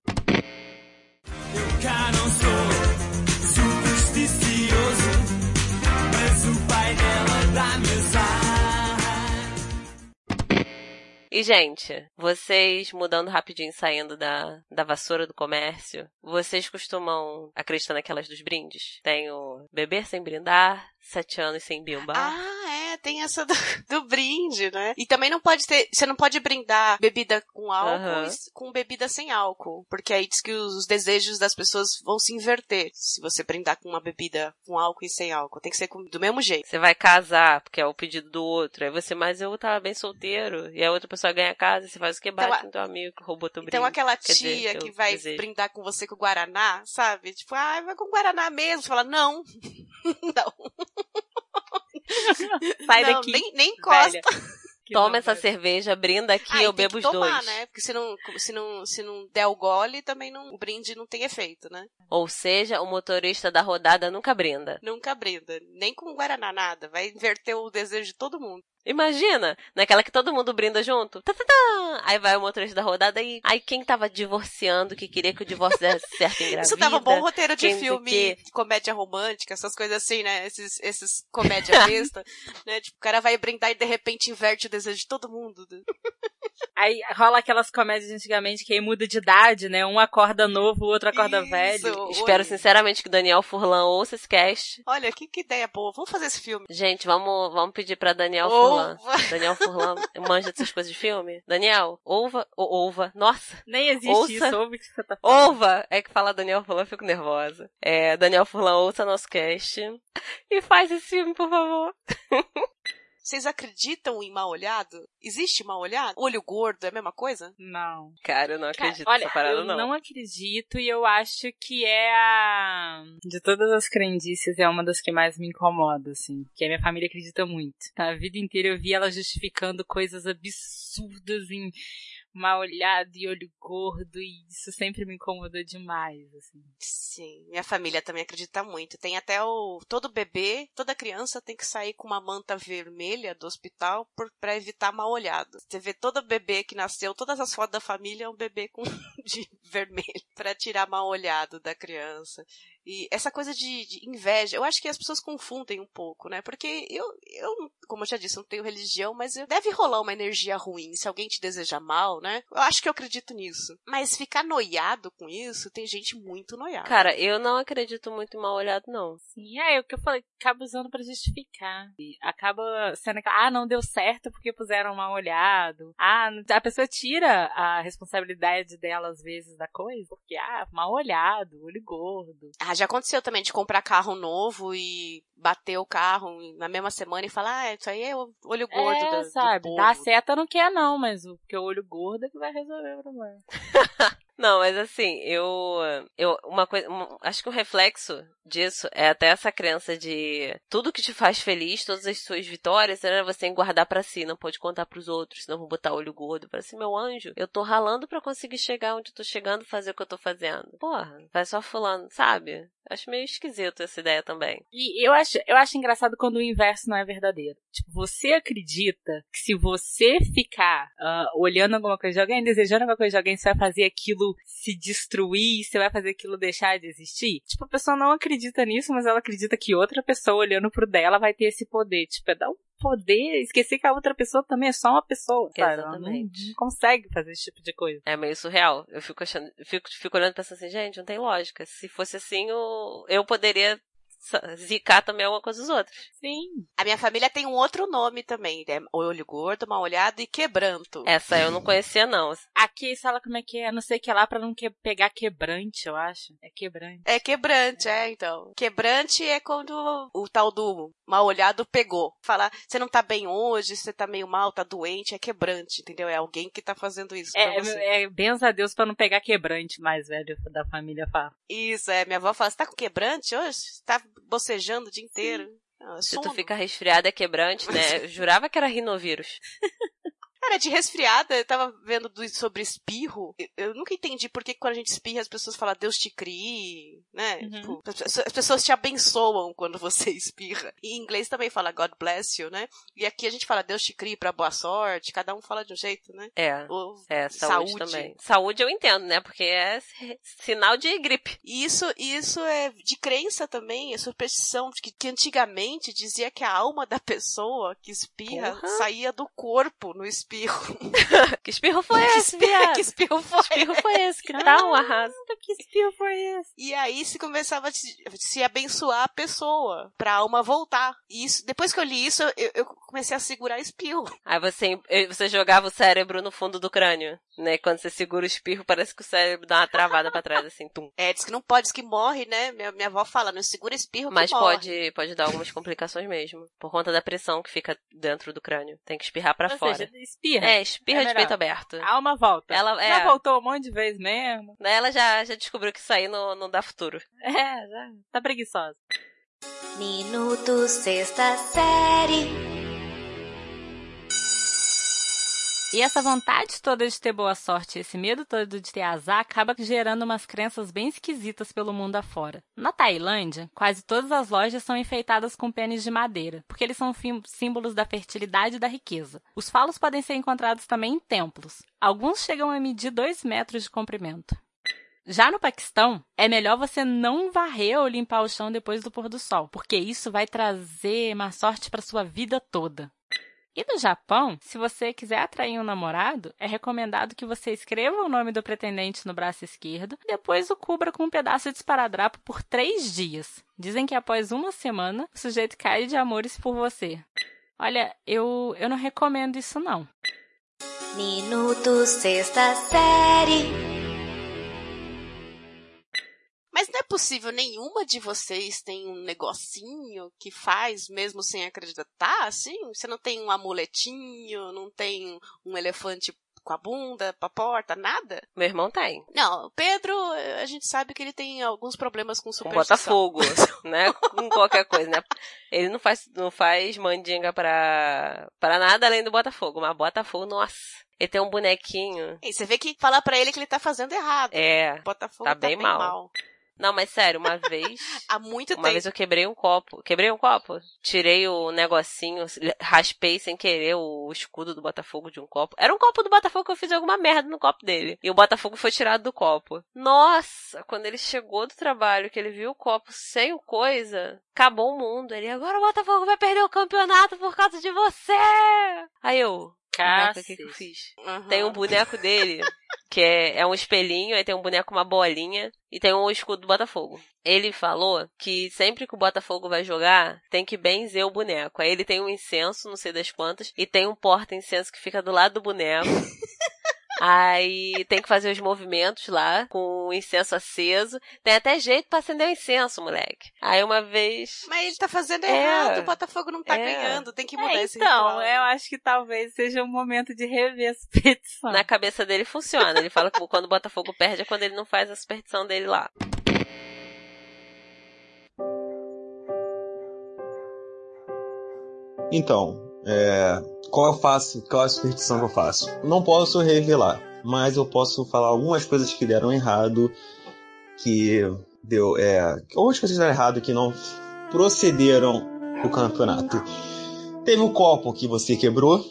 E, gente, vocês, mudando rapidinho, saindo da, da vassoura do comércio, vocês costumam acreditar naquelas dos brindes? Tem o beber sem brindar, sete anos sem bimbar. Ah, tem essa <laughs> do, do brinde, né? E também não pode ter, você não pode brindar bebida com álcool e com bebida sem álcool, porque aí diz que os desejos das pessoas vão se inverter se você brindar com uma bebida com álcool e sem álcool. Tem que ser com- do mesmo jeito. Você vai casar, porque é o pedido do outro. Aí você, mas eu tava bem solteiro. E a outra pessoa ganha casa, você faz o que bate Então, no teu amigo que roubou teu Então brinde. aquela Quer dizer, tia teu que vai desejo. brindar com você com Guaraná, sabe? Tipo, ah, vai com Guaraná mesmo. Você fala, não. <laughs> não, Sai não, daqui. nem, nem encosta. <laughs> Toma não essa vai. cerveja, brinda aqui, Ah, eu tem bebo que os tomar, dois. né? Porque se não, se não, se não der o gole, também não, o brinde não tem efeito, né? Ou seja, o motorista da rodada nunca brinda. Nunca brinda. Nem com Guaraná, nada. Vai inverter o desejo de todo mundo. Imagina, naquela que todo mundo brinda junto. Tá, tá, tá. Aí vai o motorista da rodada e aí quem tava divorciando, que queria que o divórcio desse certo engravida. <laughs> Isso dava bom roteiro de filme, comédia romântica, essas coisas assim, né? Esses, esses comédia <laughs> besta, né? Tipo, o cara vai brindar e de repente inverte o desejo de todo mundo. Aí rola aquelas comédias de antigamente que aí muda de idade, né? Um acorda novo, o outro acorda Isso. velho. Espero Oi. sinceramente que o Daniel Furlan ouça esse cast. Olha, que, que ideia boa. Vamos fazer esse filme. Gente, vamos, vamos pedir pra Daniel Furlan. Daniel Furlan manja dessas coisas de filme. Daniel, ouva, ou ouva, nossa, Nem existe Ouça. isso, ouve o que você tá falando. ouva! É que fala Daniel Furlan, eu fico nervosa. É, Daniel Furlan, ouça nosso cast. E faz esse filme, por favor. <laughs> Vocês acreditam em mal olhado? Existe mal olhado? Olho gordo é a mesma coisa? Não. Cara, eu não Cara, acredito olha, nessa parada, eu não. não acredito e eu acho que é a. De todas as crendices, é uma das que mais me incomoda, assim. Que a minha família acredita muito. A vida inteira eu vi ela justificando coisas absurdas em mal olhado e olho gordo, e isso sempre me incomodou demais, assim. Sim, minha família também acredita muito. Tem até o. Todo bebê, toda criança tem que sair com uma manta vermelha do hospital por, pra evitar mal olhado. Você vê todo bebê que nasceu, todas as fotos da família é um bebê com <laughs> de vermelho pra tirar mal olhado da criança. E essa coisa de, de inveja, eu acho que as pessoas confundem um pouco, né? Porque eu, eu, como eu já disse, não tenho religião, mas eu- deve rolar uma energia ruim. Se alguém te deseja mal, né? Eu acho que eu acredito nisso. Mas ficar noiado com isso, tem gente muito noiada. Cara, eu não acredito muito em mal olhado, não. Sim, é o que eu falei, acaba usando pra justificar. E acaba sendo aquela, ah, não deu certo porque puseram mal olhado. Ah, a pessoa tira a responsabilidade dela às vezes da coisa, porque, ah, mal olhado, olho gordo. Ah, já aconteceu também de comprar carro novo e bater o carro na mesma semana e falar, ah, isso aí é o olho gordo é, do, do sabe, povo. dar seta não quer não, mas o porque o olho gordo é que vai resolver o problema. <laughs> Não, mas assim, eu, eu uma coisa, um- acho que um reflexo disso é até essa crença de tudo que te faz feliz, todas as suas vitórias, era você tem que guardar pra si, não pode contar pros outros, senão vou botar olho gordo. Para assim, meu anjo, eu tô ralando pra conseguir chegar onde eu tô chegando, fazer o que eu tô fazendo. Porra, vai só fulano, sabe? Acho meio esquisito essa ideia também. E eu acho, eu acho engraçado quando o inverso não é verdadeiro. Tipo, você acredita que se você ficar ah, olhando alguma coisa de alguém, desejando alguma coisa de alguém, você vai fazer aquilo se destruir, você vai fazer aquilo deixar de existir? Tipo, a pessoa não acredita nisso, mas ela acredita que outra pessoa olhando pro dela vai ter esse poder. Tipo, é dar um poder, esquecer que a outra pessoa também é só uma pessoa, sabe? Ela não- Exatamente. consegue fazer esse tipo de coisa. É meio surreal. Eu fico achando, fico, fico olhando e pensando assim, gente, não tem lógica. Se fosse assim, eu, eu poderia zicar também alguma coisa dos outros. Sim. A minha família tem um outro nome também, é olho gordo, mal olhado e quebranto. Essa eu não conhecia, não. Aqui fala como é que é, não sei o que lá, pra não que- pegar quebrante, eu acho. É quebrante. É quebrante, é, então. Quebrante é quando o tal do mal olhado pegou. Falar, você não tá bem hoje, você tá meio mal, tá doente, é quebrante, entendeu? É alguém que tá fazendo isso pra É, você. é, benza a Deus pra não pegar quebrante, mais velho da família fala. Isso, é. Minha avó fala, você tá com quebrante hoje? Você tá bocejando o dia inteiro? Ah, Se tu fica resfriada é quebrante, né? Eu jurava que era rinovírus. <laughs> Cara, de resfriada, eu tava vendo do- sobre espirro. Eu, eu nunca entendi por que quando a gente espirra as pessoas falam Deus te crie, né? Uhum. Tipo, as pessoas- as pessoas te abençoam quando você <laughs> espirra. E em inglês também fala God bless you, né? E aqui a gente fala Deus te crie pra boa sorte, cada um fala de um jeito, né? É. Ou É, saúde, também. Saúde eu entendo, né? Porque é si- sinal de gripe. E isso, isso é de crença também, é superstição, que, que antigamente dizia que a alma da pessoa que espirra Porra. saía do corpo no espirro. <laughs> Que espirro foi que esse, espirro, que espirro foi? espirro foi esse? Que tal um arraso? Que espirro foi esse? E aí se começava a se, se abençoar a pessoa, pra alma voltar. E isso, depois que eu li isso, eu, eu comecei a segurar espirro. <laughs> Aí você, eh, você jogava o cérebro no fundo do crânio, né? Quando você segura o espirro, parece que o cérebro dá uma travada pra trás, assim, tum. É, diz que não pode, diz que morre, né? Minha, minha avó fala, não segura espirro Mas que morre. pode, pode dar algumas complicações mesmo. Por conta da pressão que fica dentro do crânio. Tem que espirrar pra Ou fora. seja, espirra. É, espirra É de peito aberto. A alma volta. Ela, é, Já voltou um monte de vezes mesmo. ela já, já descobriu que isso aí não, não dá futuro. É, já tá preguiçosa. Minuto Sexta Série. E essa vontade toda de ter boa sorte, esse medo todo de ter azar, acaba gerando umas crenças bem esquisitas pelo mundo afora. Na Tailândia, quase todas as lojas são enfeitadas com pênis de madeira, porque eles são símbolos da fertilidade e da riqueza. Os falos podem ser encontrados também em templos. Alguns chegam a medir 2 metros de comprimento. Já no Paquistão, é melhor você não varrer ou limpar o chão depois do pôr do sol, porque isso vai trazer má sorte para sua vida toda. E no Japão, se você quiser atrair um namorado, é recomendado que você escreva o nome do pretendente no braço esquerdo depois o cubra com um pedaço de esparadrapo por três dias. Dizem que após uma semana, o sujeito cai de amores por você. Olha, eu, eu não recomendo isso não. Minuto Sexta Série. Mas não é possível nenhuma de vocês tem um negocinho que faz mesmo sem acreditar, assim? Você não tem um amuletinho, não tem um elefante com a bunda pra porta, nada? Meu irmão tem. Não, o Pedro, a gente sabe que ele tem alguns problemas com Com superstição. Botafogo, <laughs> né? Com qualquer coisa, né? Ele não faz, não faz mandinga pra, pra nada além do Botafogo, mas Botafogo, nossa. Ele tem um bonequinho. E você vê que falar pra ele que ele tá fazendo errado. É. Botafogo tá bem mal. Não, mas sério, uma vez. <laughs> Há muito Uma tempo. vez eu quebrei um copo. Quebrei um copo. Tirei o negocinho, raspei sem querer o escudo do Botafogo de um copo. Era um copo do Botafogo que eu fiz alguma merda no copo dele. E o Botafogo foi tirado do copo. Nossa, quando ele chegou do trabalho, que ele viu o copo sem o coisa, acabou o mundo. Ele, agora o Botafogo vai perder o campeonato por causa de você! Aí eu, caraca, o que, que eu fiz? Uhum. Tem um boneco dele, <laughs> que é, é um espelhinho, aí tem um boneco com uma bolinha e tem um escudo do Botafogo. Ele falou que sempre que o Botafogo vai jogar, tem que benzer o boneco. Aí ele tem um incenso, não sei das quantas, e tem um porta-incenso que fica do lado do boneco. <laughs> Aí tem que fazer os movimentos lá, com o incenso aceso. Tem até jeito pra acender o incenso, moleque. Aí uma vez. Mas ele tá fazendo É. errado, o Botafogo não tá É. ganhando, tem que mudar É, esse então, ritual. eu acho que talvez seja um momento de rever a superstição. Na cabeça dele funciona. Ele fala que quando o Botafogo perde é quando ele não faz a superstição dele lá. Então, é, qual eu faço? Qual a superstição que eu faço? Não posso revelar, mas eu posso falar algumas coisas que deram errado, que deu, é, algumas coisas deram errado que não procederam o campeonato. Teve um copo que você quebrou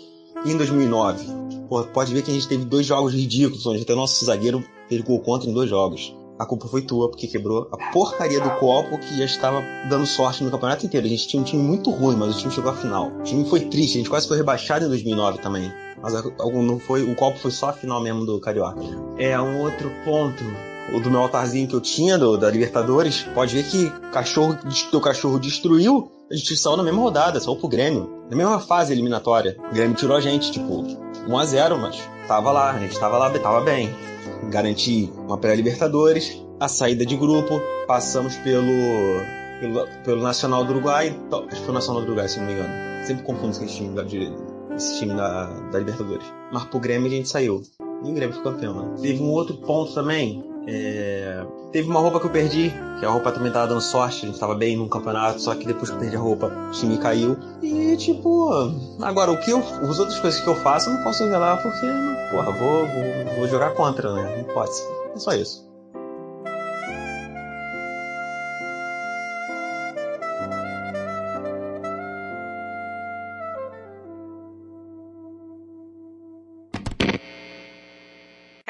em 2009. Pô, pode ver que a gente teve dois jogos ridículos, onde até o nosso zagueiro fez gol contra em dois jogos. A culpa foi tua, porque quebrou a porcaria do copo que já estava dando sorte no campeonato inteiro. A gente tinha um time muito ruim, mas o time chegou à final. O time foi triste, a gente quase foi rebaixado em 2009 também. Mas não foi, o copo foi só a final mesmo do Carioca. É, um outro ponto, o do meu altarzinho que eu tinha, do, da Libertadores, pode ver que cachorro, teu cachorro destruiu, a gente saiu na mesma rodada, saiu pro Grêmio. Na mesma fase eliminatória. O Grêmio tirou a gente, tipo, 1x0, mas tava lá, a gente tava lá, tava bem. Garanti uma pré-Libertadores, a saída de grupo, passamos pelo, pelo, pelo Nacional do Uruguai, acho que foi o Nacional do Uruguai, se não me engano. Sempre confundo esse time, da, esse time da, da Libertadores. Mas pro Grêmio a gente saiu. E o Grêmio ficou campeão, né? Teve um outro ponto também, é, Teve uma roupa que eu perdi, que a roupa também tava dando sorte, a gente tava bem num campeonato, só que depois que eu perdi a roupa, o time caiu. E tipo, agora o que eu. As outras coisas que eu faço eu não posso revelar porque, porra, vou, vou, vou jogar contra, né? Não pode. É só isso.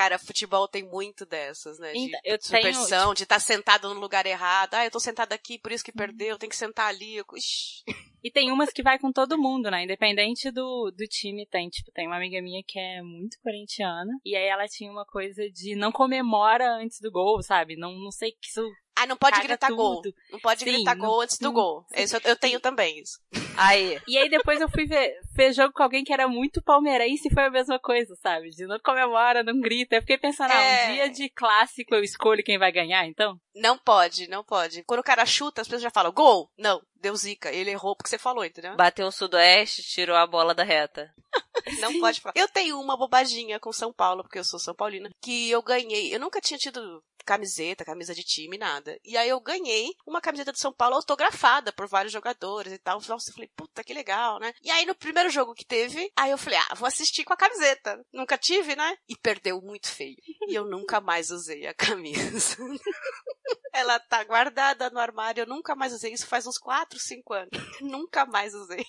Cara, futebol tem muito dessas, né? De Então, eu tenho, superstição, de estar sentado no lugar errado. Ah, eu tô sentado aqui, por isso que perdeu, tem que sentar ali. Ixi. E tem umas que vai com todo mundo, né? Independente do, do time, tem. Tipo, tem uma amiga minha que é muito corintiana. E aí ela tinha uma coisa de não comemora antes do gol, sabe? Não, não sei que isso. Ah, não pode gritar gol. tudo. Não pode Sim, gritar não- gol antes do não- gol. Isso, eu tenho também isso. Aí. E aí depois eu fui ver, ver jogo com alguém que era muito palmeirense e foi a mesma coisa, sabe? De não comemora, não grita. Eu fiquei pensando, ah, É. um dia de clássico eu escolho quem vai ganhar, então? Não pode, não pode. Quando o cara chuta, as pessoas já falam, gol! Não, deu zica. Ele errou porque você falou, entendeu? Bateu um sudoeste, tirou a bola da reta. <laughs> Não pode falar. Eu tenho uma bobaginha com São Paulo, porque eu sou São Paulina, que eu ganhei. Eu nunca tinha tido camiseta, camisa de time, nada. E aí eu ganhei uma camiseta de São Paulo autografada por vários jogadores e tal. Nossa, eu falei, puta, que legal, né? E aí no primeiro jogo que teve, aí eu falei, ah, vou assistir com a camiseta. Nunca tive, né? E perdeu muito feio. E eu nunca mais usei a camisa. <laughs> Ela tá guardada no armário, eu nunca mais usei. Isso faz uns 4, 5 anos. <laughs> nunca mais usei.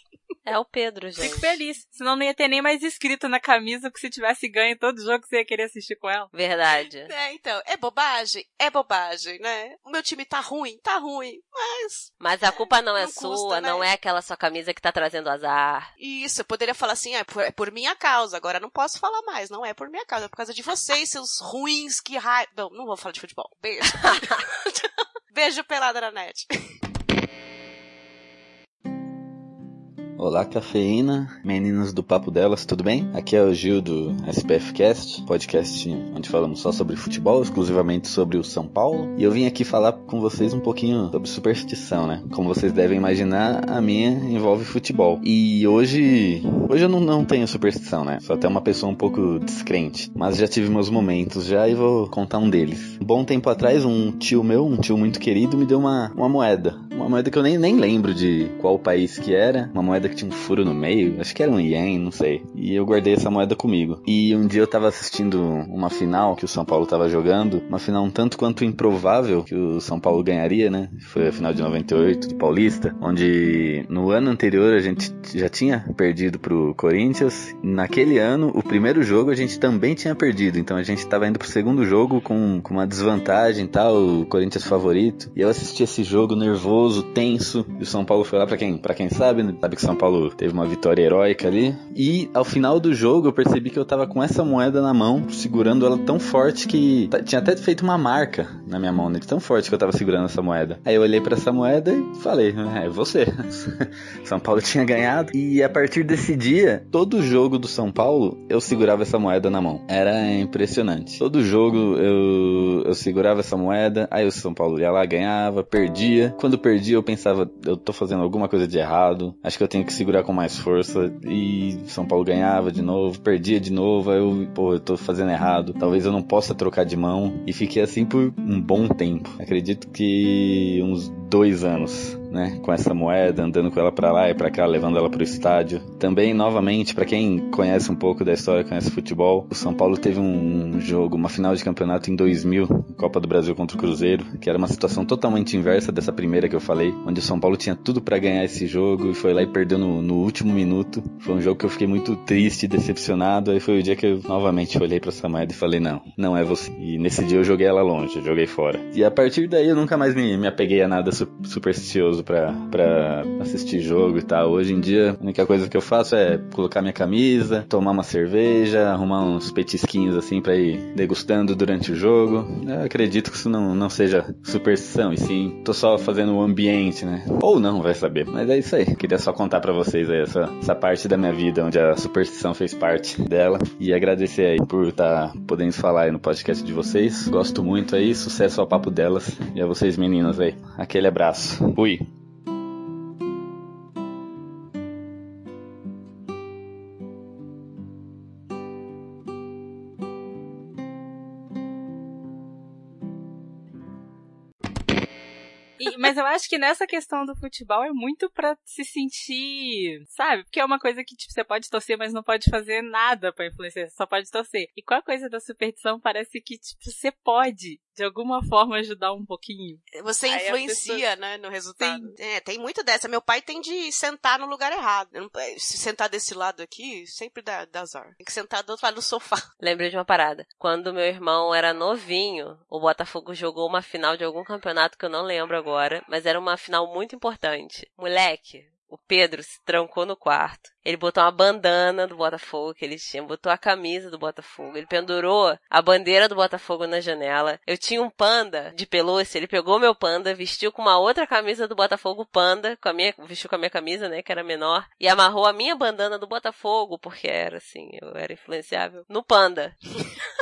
É o Pedro, gente. Fico feliz. Senão não ia ter nem mais escrito na camisa, porque se tivesse ganho todo jogo você ia querer assistir com ela. Verdade. É, então, é bobagem? É bobagem, né? O meu time tá ruim, tá ruim, mas Mas a culpa não é Não custa, sua, né? não é aquela sua camisa que tá trazendo azar. isso, eu poderia falar assim, ah, é por, é por minha causa, agora não posso falar mais, não é por minha causa, é por causa de vocês, seus ruins, que raiva. Não, não vou falar de futebol. Beijo. <laughs> <laughs> Beijo pelada na net. Olá, cafeína, meninos do Papo Delas, tudo bem? Aqui é o Gil do SPF Cast, podcast onde falamos só sobre futebol, exclusivamente sobre o São Paulo. E eu vim aqui falar com vocês um pouquinho sobre superstição, né? Como vocês devem imaginar, a minha envolve futebol. E hoje, hoje eu não, não tenho superstição, né? Sou até uma pessoa um pouco descrente. Mas já tive meus momentos já e vou contar um deles. Um bom tempo atrás, um tio meu, um tio muito querido, me deu uma, uma moeda. Uma moeda que eu nem, nem lembro de qual país que era. Uma moeda que tinha um furo no meio. Acho que era um ien, não sei. E eu guardei essa moeda comigo. E um dia eu tava assistindo uma final que o São Paulo tava jogando. Uma final um tanto quanto improvável que o São Paulo ganharia, né? Foi a final de 98 do Paulista. Onde no ano anterior a gente já tinha perdido pro Corinthians. Naquele ano, o primeiro jogo a gente também tinha perdido. Então a gente tava indo pro segundo jogo com, com uma desvantagem e tal. O Corinthians favorito. E eu assisti esse jogo nervoso, tenso. E o São Paulo foi lá pra quem? Para quem sabe, né? sabe que São Paulo teve uma vitória heróica ali. E ao final do jogo eu percebi que eu tava com essa moeda na mão, segurando ela tão forte que tinha até feito uma marca na minha mão, né? Tão forte que eu tava segurando essa moeda. Aí eu olhei pra essa moeda e falei, é você. <laughs> São Paulo tinha ganhado. E a partir desse dia, todo jogo do São Paulo, eu segurava essa moeda na mão. Era impressionante. Todo jogo eu, eu segurava essa moeda, aí o São Paulo ia lá, ganhava, perdia. Quando perdia, eu pensava, eu tô fazendo alguma coisa de errado, acho que eu tenho que segurar com mais força. E São Paulo ganhava de novo, perdia de novo, aí eu, pô, eu tô fazendo errado, talvez eu não possa trocar de mão. E fiquei assim por um bom tempo. Acredito que uns dois anos, né, com essa moeda, andando com ela pra lá e pra cá, levando ela pro estádio. Também, novamente, pra quem conhece um pouco da história, conhece futebol, o São Paulo teve um jogo, uma final de campeonato em 2000, Copa do Brasil contra o Cruzeiro, que era uma situação totalmente inversa dessa primeira que eu falei, onde o São Paulo tinha tudo pra ganhar esse jogo e foi lá e perdeu no, no último minuto. Foi um jogo que eu fiquei muito triste, decepcionado. Aí foi o dia que eu novamente olhei pra essa moeda e falei: não, não é você. E nesse dia eu joguei ela longe, joguei fora. E a partir daí eu nunca mais me, me apeguei a nada su- supersticioso pra, pra assistir jogo e tal. Hoje em dia, a única coisa que eu faço é colocar minha camisa, tomar uma cerveja, arrumar uns petisquinhos assim pra ir degustando durante o jogo. Eu acredito que isso não, não seja superstição, e sim, tô só fazendo o ambiente, né? Ou não, vai saber. Mas é isso aí. Queria só contar pra vocês aí essa, essa parte da minha vida onde a superstição fez parte dela. E agradecer aí por estar podendo falar aí no podcast de vocês. Gosto muito aí, sucesso ao papo delas. E a vocês meninas aí. Aquele abraço. Fui. Mas eu acho que nessa questão do futebol é muito pra se sentir, sabe? Porque é uma coisa que, tipo, você pode torcer, mas não pode fazer nada pra influenciar, só pode torcer. E com a coisa da superstição, parece que, tipo, você pode, de alguma forma, ajudar um pouquinho. Você Aí influencia, né, no resultado. É, tem muito dessa. Meu pai tem de sentar no lugar errado. Não- Se sentar desse lado aqui, sempre dá, dá azar. Tem que sentar do outro lado do sofá. <laughs> Lembrei de uma parada. Quando meu irmão era novinho, o Botafogo jogou uma final de algum campeonato que eu não lembro agora, mas era uma final muito importante. Moleque, o Pedro se trancou no quarto. Ele botou uma bandana do Botafogo que ele tinha, botou a camisa do Botafogo, ele pendurou a bandeira do Botafogo na janela. Eu tinha um panda de pelúcia, ele pegou meu panda, vestiu com uma outra camisa do Botafogo panda, com a minha, vestiu com a minha camisa, né, que era menor, e amarrou a minha bandana do Botafogo, porque era assim, eu era influenciável, no panda. <laughs>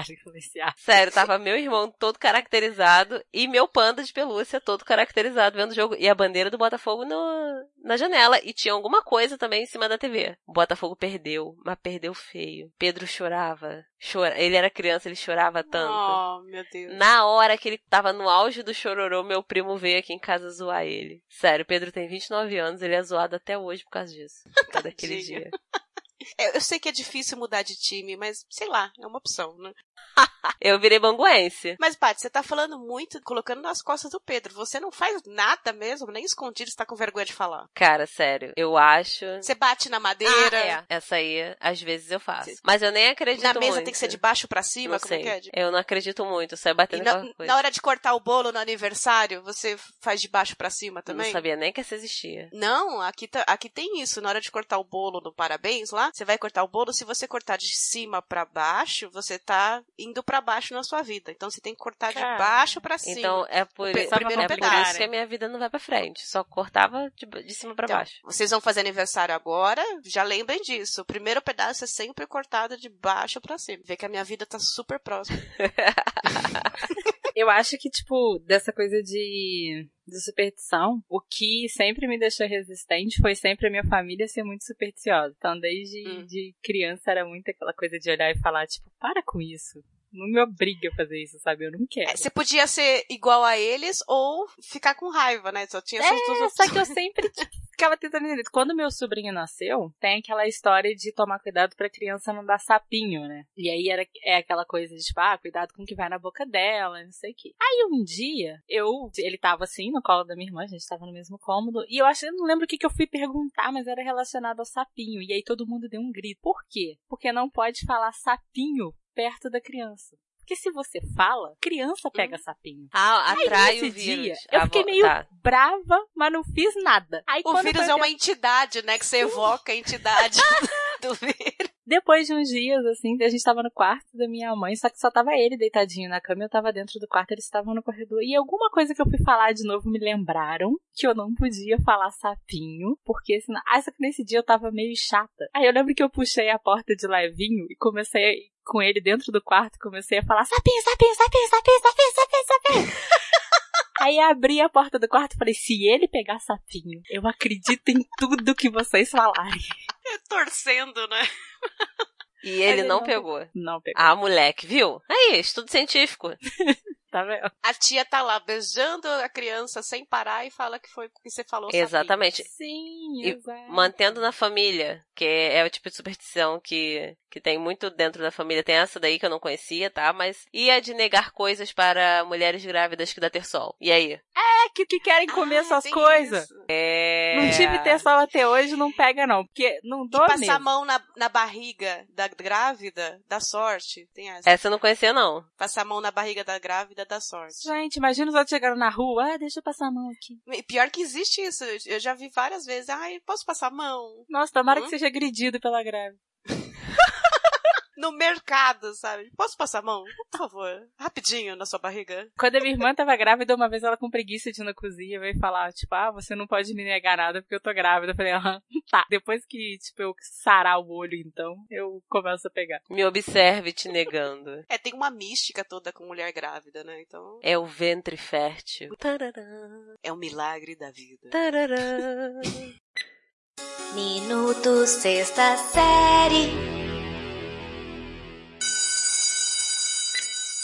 Influenciar. Sério, tava meu irmão todo caracterizado e meu panda de pelúcia todo caracterizado vendo o jogo. E a bandeira do Botafogo no, na janela. E tinha alguma coisa também em cima da TV. O Botafogo perdeu, mas perdeu feio. Pedro chorava. Chora... Ele era criança, ele chorava tanto. Oh, meu Deus. Na hora que ele tava no auge do chororô, meu primo veio aqui em casa zoar ele. Sério, Pedro tem 29 anos, ele é zoado até hoje por causa disso. Por causa <laughs> daquele dia. <laughs> É, Eu sei que é difícil mudar de time, mas sei lá, é uma opção, né? <laughs> <laughs> Eu virei banguense. Mas, Paty, você tá falando muito, colocando nas costas do Pedro. Você não faz nada mesmo, nem escondido, você tá com vergonha de falar. Cara, sério, eu acho. Você bate na madeira. Ah, é. Essa aí, às vezes eu faço. Mas eu nem acredito Na mesa muito. tem que ser de baixo pra cima, Não como sei. é que é? De- Eu não acredito muito, eu saio E batendo na, coisa. na hora de cortar o bolo no aniversário, você faz de baixo pra cima Eu também? não sabia nem que essa existia. Não, aqui, tá- aqui tem isso. Na hora de cortar o bolo no parabéns lá, você vai cortar o bolo. Se você cortar de cima pra baixo, você tá indo pra baixo na sua vida. Então você tem que cortar de baixo pra cima. Então é por, é primeiro por pedaço. isso que a minha vida não vai pra frente. Só cortava de, de cima pra Então, baixo. vocês vão fazer aniversário agora, já lembrem disso. O primeiro pedaço é sempre cortado de baixo pra cima. Vê que a minha vida tá super próxima. <laughs> Eu acho que, tipo, dessa coisa de, de superstição, o que sempre me deixou resistente foi sempre a minha família ser muito supersticiosa. Então, desde Hum. de criança era muito aquela coisa de olhar e falar, tipo, para com isso. Não me obriga a fazer isso, sabe? Eu não quero. É, você podia ser igual a eles ou ficar com raiva, né? Só tinha essas duas É, opções. só que eu sempre ficava tentando entender. Quando meu sobrinho nasceu, tem aquela história de tomar cuidado pra criança não dar sapinho, né? E aí era, é aquela coisa de, tipo, ah, cuidado com o que vai na boca dela, não sei o quê. Aí um dia, eu, ele tava assim, no colo da minha irmã, a gente tava no mesmo cômodo, e eu acho, eu não lembro o que, que eu fui perguntar, mas era relacionado ao sapinho. E aí todo mundo deu um grito. Por quê? Porque não pode falar sapinho perto da criança. Porque se você fala, criança pega sapinho. Ah, atrai nesse o vírus. dia, eu Ah, fiquei meio tá. brava, mas não fiz nada. Aí, O vírus é uma entidade, né? Que você evoca a entidade <laughs> Depois de uns dias, assim, a gente tava no quarto da minha mãe, só que só tava ele deitadinho na cama, eu tava dentro do quarto, eles estavam no corredor. E alguma coisa que eu fui falar de novo me lembraram que eu não podia falar sapinho, porque senão. Ah, só que nesse dia eu tava meio chata. Aí eu lembro que eu puxei a porta de levinho e comecei com ele dentro do quarto, comecei a falar sapinho, sapinho, sapinho, sapinho, sapinho, sapinho, sapinho. <laughs> Aí abri a porta do quarto e falei, se ele pegar sapinho, eu acredito em tudo que vocês falarem. Torcendo, né? E ele ele não não pegou. Não pegou. Ah, moleque, viu? Aí, estudo científico. <laughs> Tá vendo? A tia tá lá beijando a criança sem parar e fala que foi o que você falou. sapinho. Exatamente. Sim, E exato. Mantendo na família, que é o tipo de superstição que, que tem muito dentro da família. Tem essa daí que eu não conhecia, tá? Mas e a de negar coisas para mulheres grávidas que dá ter sol? E aí? É que, que querem comer Ah, essas coisas. É... Não tive ter sol até hoje, não pega não. Porque não E dou passar a mesmo. mão na, na barriga da grávida dá sorte. Tem essa. Essa eu não conhecia, não. Passar a mão na barriga da grávida dá sorte. Gente, imagina os outros chegando na rua. Ah, deixa eu passar a mão aqui. E Pior que existe isso. Eu já vi várias vezes. Ai, posso passar a mão? Nossa, tomara Hum? que seja agredido pela grávida. No mercado, sabe? Posso passar a mão? Por favor. Rapidinho na sua barriga. Quando a minha irmã tava grávida, uma vez ela com preguiça de ir na cozinha veio falar, tipo, ah, você não pode me negar nada porque eu tô grávida. Eu falei, ah, <laughs> tá. Depois que, tipo, eu sarar o olho, então, eu começo a pegar. Me observe te negando. <laughs> É, tem uma mística toda com mulher grávida, né? Então, É o ventre fértil. Tarará, é um milagre da vida. tarará. Minuto Sexta Série.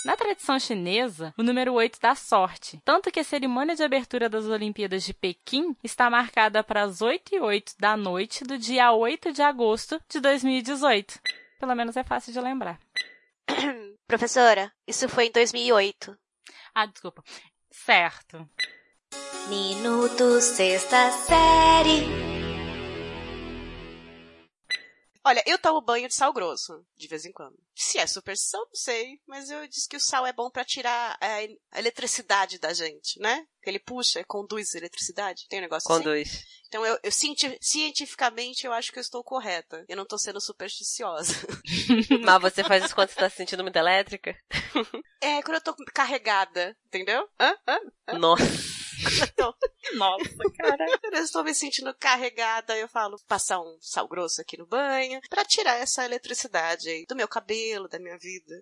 Na tradição chinesa, o número 8 dá sorte, tanto que a cerimônia de abertura das Olimpíadas de Pequim está marcada para as 8 e 8 da noite do dia 8 de agosto de 2018. Pelo menos é fácil de lembrar. <coughs> Professora, isso foi em 2008. Ah, desculpa. Certo. Minuto Sexta Série. Olha, eu tomo banho de sal grosso, de vez em quando. Se é superstição, não sei, mas eu disse que o sal é bom pra tirar a, a eletricidade da gente, né? Que ele puxa, conduz eletricidade. Tem um negócio assim? Conduz. Então, eu, eu cienti- cientificamente, eu acho que eu estou correta. Eu não tô sendo supersticiosa. <laughs> Mas você faz isso quando você tá se sentindo muito elétrica? É, quando eu tô carregada, entendeu? Hã? Hã? Nossa. Nossa, cara. <laughs> Eu estou me sentindo carregada, eu falo, passar um sal grosso aqui no banho, pra tirar essa eletricidade aí do meu cabelo, da minha vida.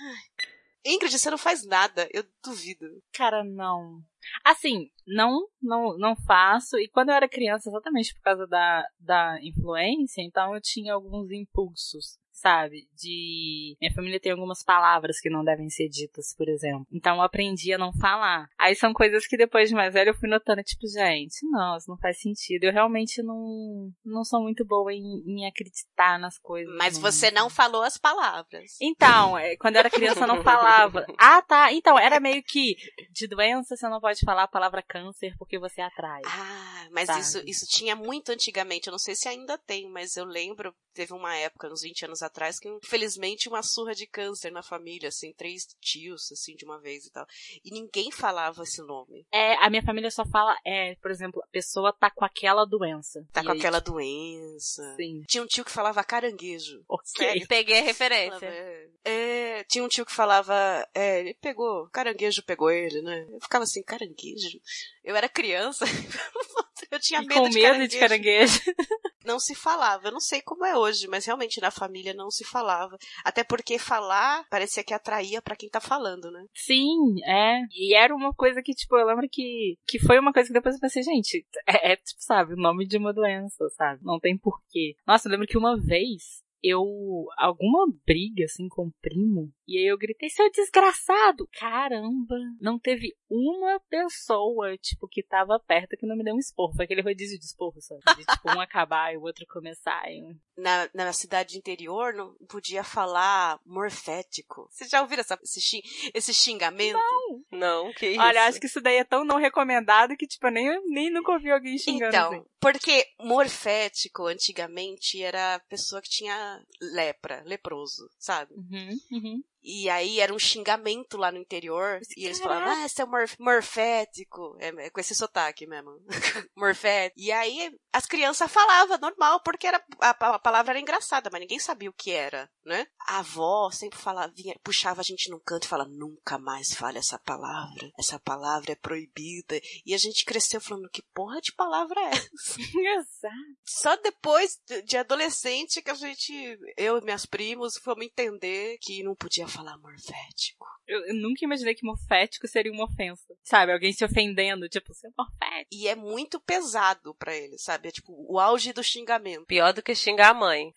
Ai. Ingrid, você não faz nada, eu duvido. Cara, não. Assim, não, não, não faço. E quando eu era criança, exatamente por causa da, da influência, então eu tinha alguns impulsos, sabe? De. Minha família tem algumas palavras que não devem ser ditas, por exemplo. Então eu aprendi a não falar. Aí são coisas que depois de mais velho eu fui notando, tipo, gente, não, isso não faz sentido. Eu realmente não, não sou muito boa em, em acreditar nas coisas. Mas não. você não falou as palavras. Então, é, quando eu era criança eu não falava. <laughs> Ah, tá. Então, era meio que de doença você não pode falar a palavra câncer porque você atrai. Ah, mas Sabe? isso, isso tinha muito antigamente. Eu não sei se ainda tem, mas eu lembro, teve uma época, uns 20 anos atrás, que infelizmente uma surra de câncer na família, assim, três tios, assim, de uma vez e tal. E ninguém falava esse nome. É, a minha família só fala, é, por exemplo, a pessoa tá com aquela doença. Tá E com aí, aquela doença. Sim. Tinha um tio que falava caranguejo. Ok. Sério? Peguei a <laughs> referência. É, é, tinha um tio que falava, é, ele pegou, caranguejo pegou ele, né? Eu ficava assim, caranguejo? Eu era criança, <laughs> <laughs> eu tinha E medo, com de, medo caranguejo. de caranguejo. <laughs> <laughs> Não se falava, eu não sei como é hoje, mas realmente na família não se falava. Até porque falar parecia que atraía pra quem tá falando, né? Sim, é. E era uma coisa que, tipo, eu lembro que, que foi uma coisa que depois eu pensei, gente, é, é, tipo, sabe, o nome de uma doença, sabe? Não tem porquê. Nossa, eu lembro que uma vez eu. alguma briga, assim, com o primo, e aí eu gritei, seu desgraçado! Caramba! Não teve uma pessoa, tipo, que tava perto que não me deu um esporro. Foi aquele rodízio de esporro, sabe? De, tipo, um <laughs> acabar e o outro começar. E... Na, na cidade interior não podia falar morfético. Vocês já ouviram essa- esse, xing- esse xingamento? Não, que isso. Olha, acho que isso daí é tão não recomendado que, tipo, eu nem, nem nunca ouvi alguém xingando Então, assim. porque morfético antigamente era a pessoa que tinha lepra, leproso, sabe? Uhum, uhum. E aí era um xingamento lá no interior. E eles falavam, ah, você é morf morfético. É, é com esse sotaque mesmo. <laughs> morfético. E aí as crianças falavam normal, porque era, a, a palavra era engraçada, mas ninguém sabia o que era, né? A avó sempre falava, vinha, puxava a gente num canto e falava, nunca mais fale essa palavra. Essa palavra é proibida. E a gente cresceu falando, que porra de palavra é essa? <laughs> Exato. Só depois de- de adolescente que a gente, eu e minhas primos, fomos entender que não podia falar morfético. Eu, eu nunca imaginei que morfético seria uma ofensa. Sabe, alguém se ofendendo, tipo, você é morfético. E é muito pesado pra ele, sabe? É tipo o auge do xingamento. Pior do que xingar a mãe.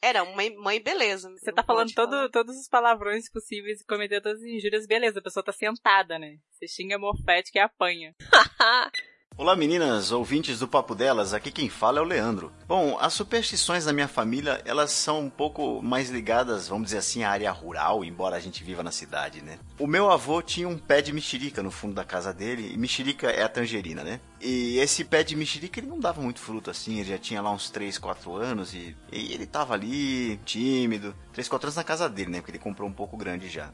Era mãe, mãe beleza. Você tá falando todo, todos os palavrões possíveis e cometeu todas as injúrias, beleza, a pessoa tá sentada, né? Você xinga morfético e apanha. <laughs> Olá meninas, ouvintes do Papo Delas, aqui quem fala é o Leandro. Bom, as superstições da minha família, elas são um pouco mais ligadas, vamos dizer assim, à área rural, embora a gente viva na cidade, né? O meu avô tinha um pé de mexerica no fundo da casa dele, e mexerica é a tangerina, né? E esse pé de mexerica, ele não dava muito fruto assim, ele já tinha lá uns 3, 4 anos e, e ele tava ali, tímido, 3, 4 anos na casa dele, né? Porque ele comprou um pouco grande já.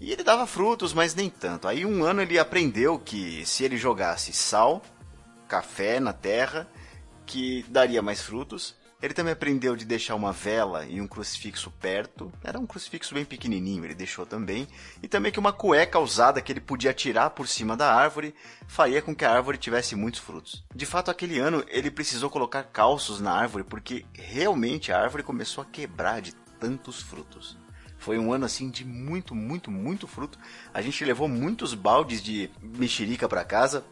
E ele dava frutos, mas nem tanto. Aí um ano ele aprendeu que se ele jogasse sal, café na terra, que daria mais frutos. Ele também aprendeu de deixar uma vela e um crucifixo perto. Era um crucifixo bem pequenininho, ele deixou também. E também que uma cueca usada que ele podia tirar por cima da árvore faria com que a árvore tivesse muitos frutos. De fato, aquele ano ele precisou colocar calços na árvore porque realmente a árvore começou a quebrar de tantos frutos. Foi um ano assim de muito, muito, muito fruto. A gente levou muitos baldes de mexerica para casa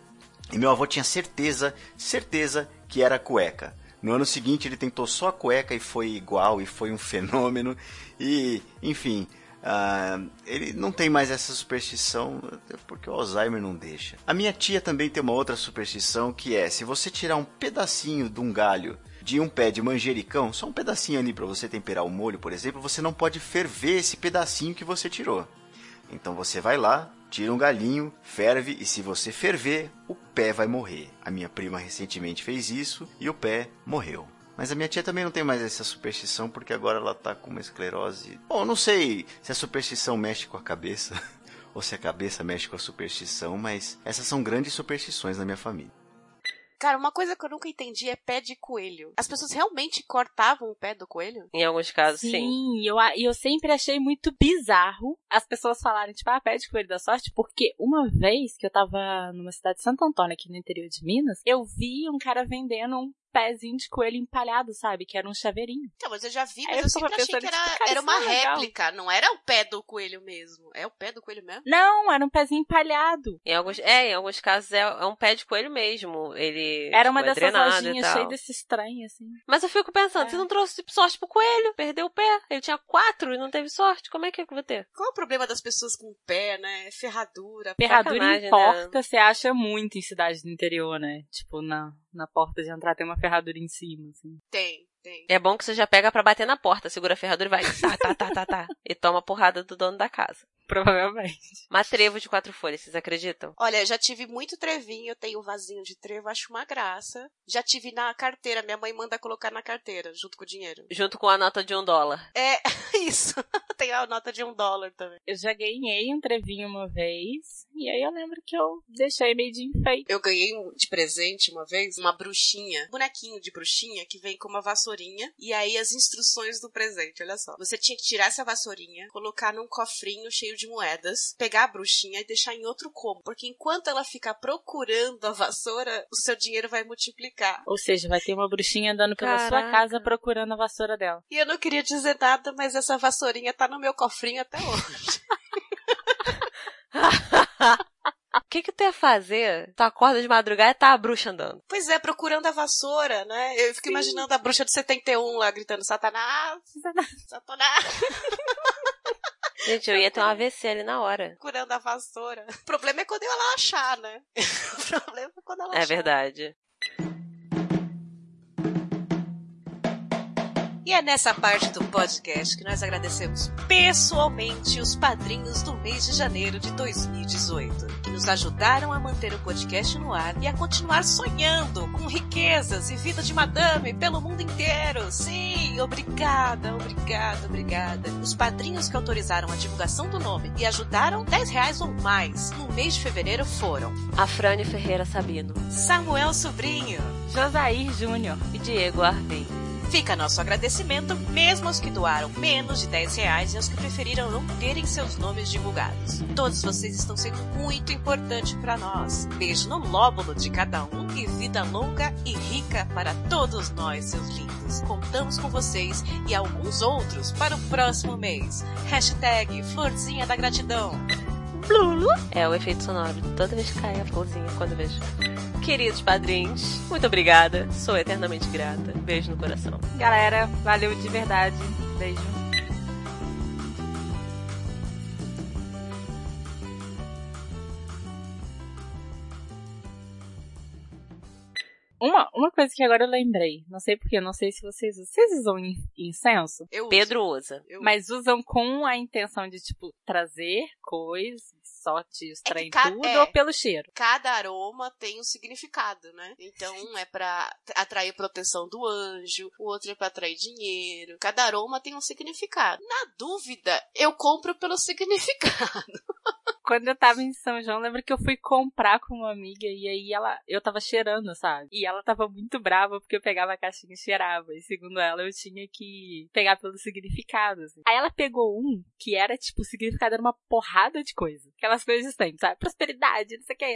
e meu avô tinha certeza, certeza que era cueca. No ano seguinte ele tentou só a cueca e foi igual e foi um <laughs> fenômeno. E, enfim, ah, ele não tem mais essa superstição porque o Alzheimer não deixa. A minha tia também tem uma outra superstição que é: se você tirar um pedacinho de um galho de um pé de manjericão, só um pedacinho ali para você temperar o molho, por exemplo, você não pode ferver esse pedacinho que você tirou. Então você vai lá, tira um galinho, ferve e se você ferver, o pé vai morrer. A minha prima recentemente fez isso e o pé morreu. Mas a minha tia também não tem mais essa superstição, porque agora ela tá com uma esclerose. Bom, não sei se a superstição mexe com a cabeça, <laughs> ou se a cabeça mexe com a superstição, mas essas são grandes superstições na minha família. Cara, uma coisa que eu nunca entendi é pé de coelho. As pessoas realmente cortavam o pé do coelho? Em alguns casos, sim. Sim, eu, e eu sempre achei muito bizarro as pessoas falarem, tipo, ah, pede coelho da sorte, porque uma vez que eu tava numa cidade de Santo Antônio, aqui no interior de Minas, eu vi um cara vendendo um pezinho de coelho empalhado, sabe? Que era um chaveirinho. Então, mas eu já vi, Aí mas eu eu sempre achei que era, tipo, era uma não é legal. réplica, não era o pé do coelho mesmo. É o pé do coelho mesmo? Não, era um pezinho empalhado. Em alguns, é, em alguns casos é, é um pé de coelho mesmo. Ele Era uma tipo, é dessas lojinhas cheias desse estranho, assim. Mas eu fico pensando, É. você não trouxe tipo, sorte pro coelho, perdeu o pé. Ele tinha quatro e não teve sorte. Como é que eu vou ter? Qual é o problema das pessoas com pé, né? Ferradura. Ferradura Sacanagem, em né? porta, você acha muito em cidades do interior, né? Tipo, na, na porta de entrar tem uma ferradura em cima, assim. Tem, tem. É bom que você já pega pra bater na porta, segura a ferradura e vai tá, tá, tá, tá, tá. E toma a porrada do dono da casa. <laughs> Provavelmente. Mas trevo de quatro folhas, vocês acreditam? Olha, já tive muito trevinho, eu tenho um vasinho de trevo, acho uma graça. Já tive na carteira, minha mãe manda colocar na carteira, junto com o dinheiro. Junto com a nota de um dólar. É, <laughs> isso. <laughs> Tem a nota de um dólar também. Eu já ganhei um trevinho uma vez, e aí eu lembro que eu deixei meio de enfeite. Eu ganhei um- de presente uma vez uma bruxinha, um bonequinho de bruxinha que vem com uma vassourinha e aí as instruções do presente, olha só. Você tinha que tirar essa vassourinha, colocar num cofrinho cheio de moedas, pegar a bruxinha e deixar em outro cômodo, porque enquanto ela ficar procurando a vassoura, o seu dinheiro vai multiplicar. Ou seja, vai ter uma bruxinha andando pela sua Caraca. casa procurando a vassoura dela. E eu não queria dizer nada, mas essa vassourinha tá no meu cofrinho até hoje. <laughs> O que que tu ia fazer? Tu acorda de madrugada e tá a bruxa andando. pois é, procurando a vassoura, né? Eu fico imaginando a bruxa de 71 lá gritando Satanás, Satanás. <laughs> Gente, eu ia ter um AVC ali na hora. procurando a vassoura. <laughs> O problema é quando ela achar, né? <laughs> O problema é quando ela É achar. verdade. E é nessa parte do podcast que nós agradecemos pessoalmente os padrinhos do mês de janeiro de 2018, que nos ajudaram a manter o podcast no ar e a continuar sonhando com riquezas e vida de madame pelo mundo inteiro. Sim, obrigada, obrigada, obrigada. Os padrinhos que autorizaram a divulgação do nome e ajudaram 10 reais ou mais no mês de fevereiro foram A Frane Ferreira Sabino. Samuel Sobrinho, Josair Júnior. E Diego Arvim. Fica nosso agradecimento mesmo aos que doaram menos de 10 reais e aos que preferiram não terem seus nomes divulgados. Todos vocês estão sendo muito importantes para nós. Beijo no lóbulo de cada um e vida longa e rica para todos nós, seus lindos. Contamos com vocês e alguns outros para o próximo mês. Hashtag Florzinha da Gratidão. É o efeito sonoro. Toda vez que cai a florzinha quando eu vejo. Queridos padrinhos, muito obrigada. Sou eternamente grata. Beijo no coração. Galera, valeu de verdade. Beijo. Uma, uma coisa que agora eu lembrei, não sei porquê, não sei se vocês vocês usam in- incenso, Eu uso. Pedro usa. Eu mas usam com a intenção de, tipo, trazer sorte, estranho ca- tudo, é. ou pelo cheiro. cada aroma tem um significado, né? Então, um é pra atrair proteção do anjo, o outro é pra atrair dinheiro. Cada aroma tem um significado. Na dúvida, eu compro pelo <laughs> significado. Quando eu tava em São João, lembro que eu fui comprar com uma amiga e aí ela, eu tava cheirando, sabe? E ela tava muito brava porque eu pegava a caixinha e cheirava. E segundo ela, eu tinha que pegar pelo significado, assim. Aí ela pegou um que era, tipo, o significado era uma porrada de coisa. Aquelas coisas tem, sabe? Prosperidade, não sei o que.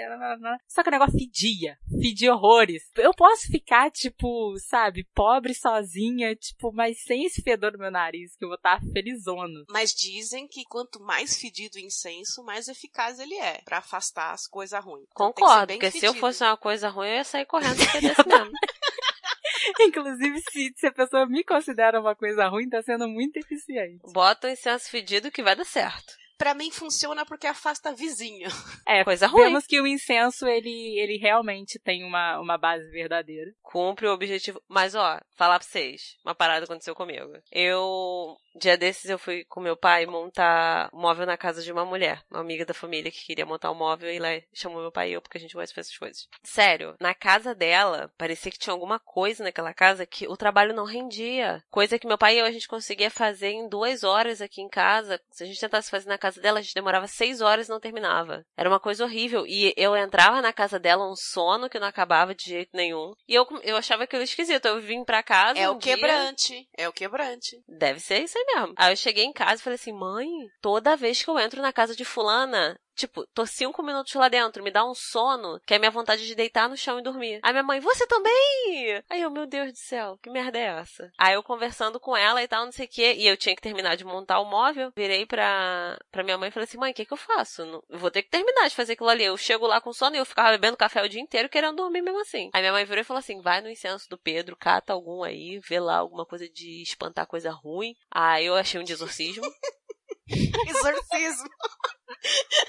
Só que o negócio fedia. Fedia horrores. Eu posso ficar, tipo, sabe, pobre sozinha, tipo, mas sem esse fedor no meu nariz, que eu vou estar felizona. Mas dizem que quanto mais fedido o incenso, mais eficaz ele é pra afastar as coisas ruins. Então, Concordo, porque se eu fedido. fosse uma coisa ruim, eu ia sair correndo <laughs> do desse mesmo. <laughs> Inclusive, se, se a pessoa me considera uma coisa ruim, tá sendo muito eficiente. Bota o incenso fedido que vai dar certo. Pra mim funciona porque afasta vizinho. <laughs> É, Coisa ruim. vemos que o incenso, ele, ele realmente tem uma, uma base verdadeira. Cumpre o objetivo. Mas, ó, falar pra vocês, uma parada aconteceu comigo. Eu, dia desses, eu fui com meu pai montar móvel na casa de uma mulher, uma amiga da família que queria montar um móvel e lá chamou meu pai e eu porque a gente gosta de fazer essas coisas. Sério, na casa dela, parecia que tinha alguma coisa naquela casa que o trabalho não rendia. Coisa que meu pai e eu a gente conseguia fazer em duas horas aqui em casa. Se a gente tentasse fazer na casa dela, a gente demorava seis horas e não terminava. Era uma coisa horrível. E eu entrava na casa dela um sono que não acabava de jeito nenhum. E eu, eu achava aquilo esquisito. Eu vim pra casa. É um o dia- quebrante. É o quebrante. Deve ser isso aí mesmo. Aí eu cheguei em casa e falei assim, mãe, toda vez que eu entro na casa de fulana, tipo, tô cinco minutos lá dentro, me dá um sono, que é minha vontade de deitar no chão e dormir. Aí minha mãe, você também? Aí eu, meu Deus do céu, que merda é essa? Aí eu conversando com ela e tal, não sei o quê, e eu tinha que terminar de montar o móvel, virei pra, pra minha mãe e falei assim, mãe, o que que eu faço? Eu vou ter que terminar de fazer aquilo ali. Eu chego lá com sono e eu ficava bebendo café o dia inteiro querendo dormir mesmo assim. Aí minha mãe virou e falou assim, vai no incenso do Pedro, cata algum aí, vê lá alguma coisa de espantar coisa ruim. Aí eu achei um de <laughs> <laughs> exorcismo.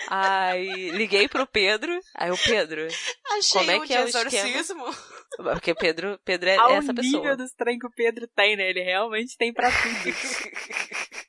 Aí liguei pro Pedro. Aí o Pedro. Achei Como é um que é o exorcismo. Porque Pedro, Pedro é Ao essa nível pessoa. dos trem que o Pedro tem, né? Ele realmente tem pra tudo. <laughs>